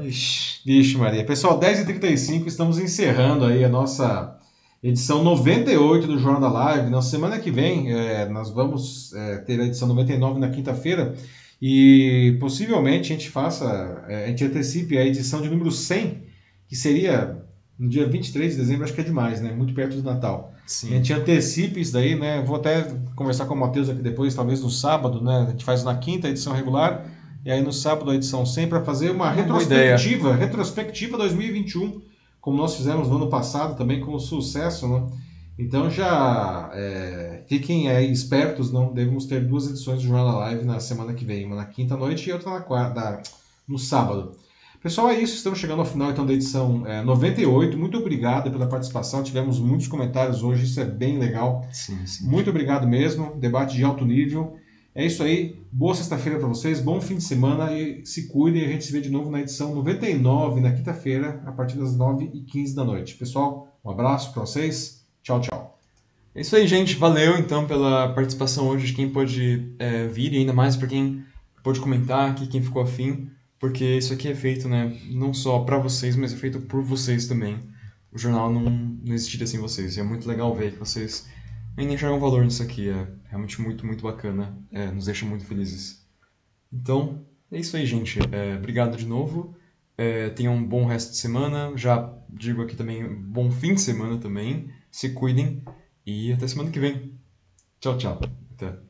Vixe, Maria. Pessoal, 10h35, estamos encerrando aí a nossa edição 98 do Jornal da Live. Na semana que vem, é, nós vamos é, ter a edição 99 na quinta-feira e possivelmente a gente faça, é, a gente antecipe a edição de número 100, que seria no dia 23 de dezembro, acho que é demais, né? Muito perto do Natal. A Sim. gente antecipa isso daí, né? Vou até conversar com o Matheus aqui depois, talvez no sábado, né? A gente faz na quinta a edição regular e aí no sábado a edição 100 para fazer uma Uma retrospectiva, retrospectiva 2021, como nós fizemos no ano passado também com sucesso, né? Então já é, fiquem aí espertos, não devemos ter duas edições do Jornal da Live na semana que vem, uma na quinta noite e outra na quarta, no sábado. Pessoal, é isso. Estamos chegando ao final então da edição é, 98. Muito obrigado pela participação. Tivemos muitos comentários hoje, isso é bem legal. Sim, sim. Muito obrigado mesmo. Debate de alto nível. É isso aí. Boa sexta-feira para vocês. Bom fim de semana e se cuidem. A gente se vê de novo na edição 99 na quinta-feira, a partir das 9h15 da noite. Pessoal, um abraço para vocês. Tchau, tchau. É isso aí, gente. Valeu então pela participação hoje de quem pôde é, vir e ainda mais para quem pôde comentar aqui, quem ficou afim, porque isso aqui é feito, né, não só para vocês, mas é feito por vocês também. O jornal não, não existiria sem vocês. E é muito legal ver que vocês ainda enxergam valor nisso aqui. É realmente muito, muito bacana. É, nos deixa muito felizes. Então, é isso aí, gente. É, obrigado de novo. É, tenham um bom resto de semana. Já digo aqui também, bom fim de semana também. Se cuidem. E até semana que vem. Tchau, tchau. Até.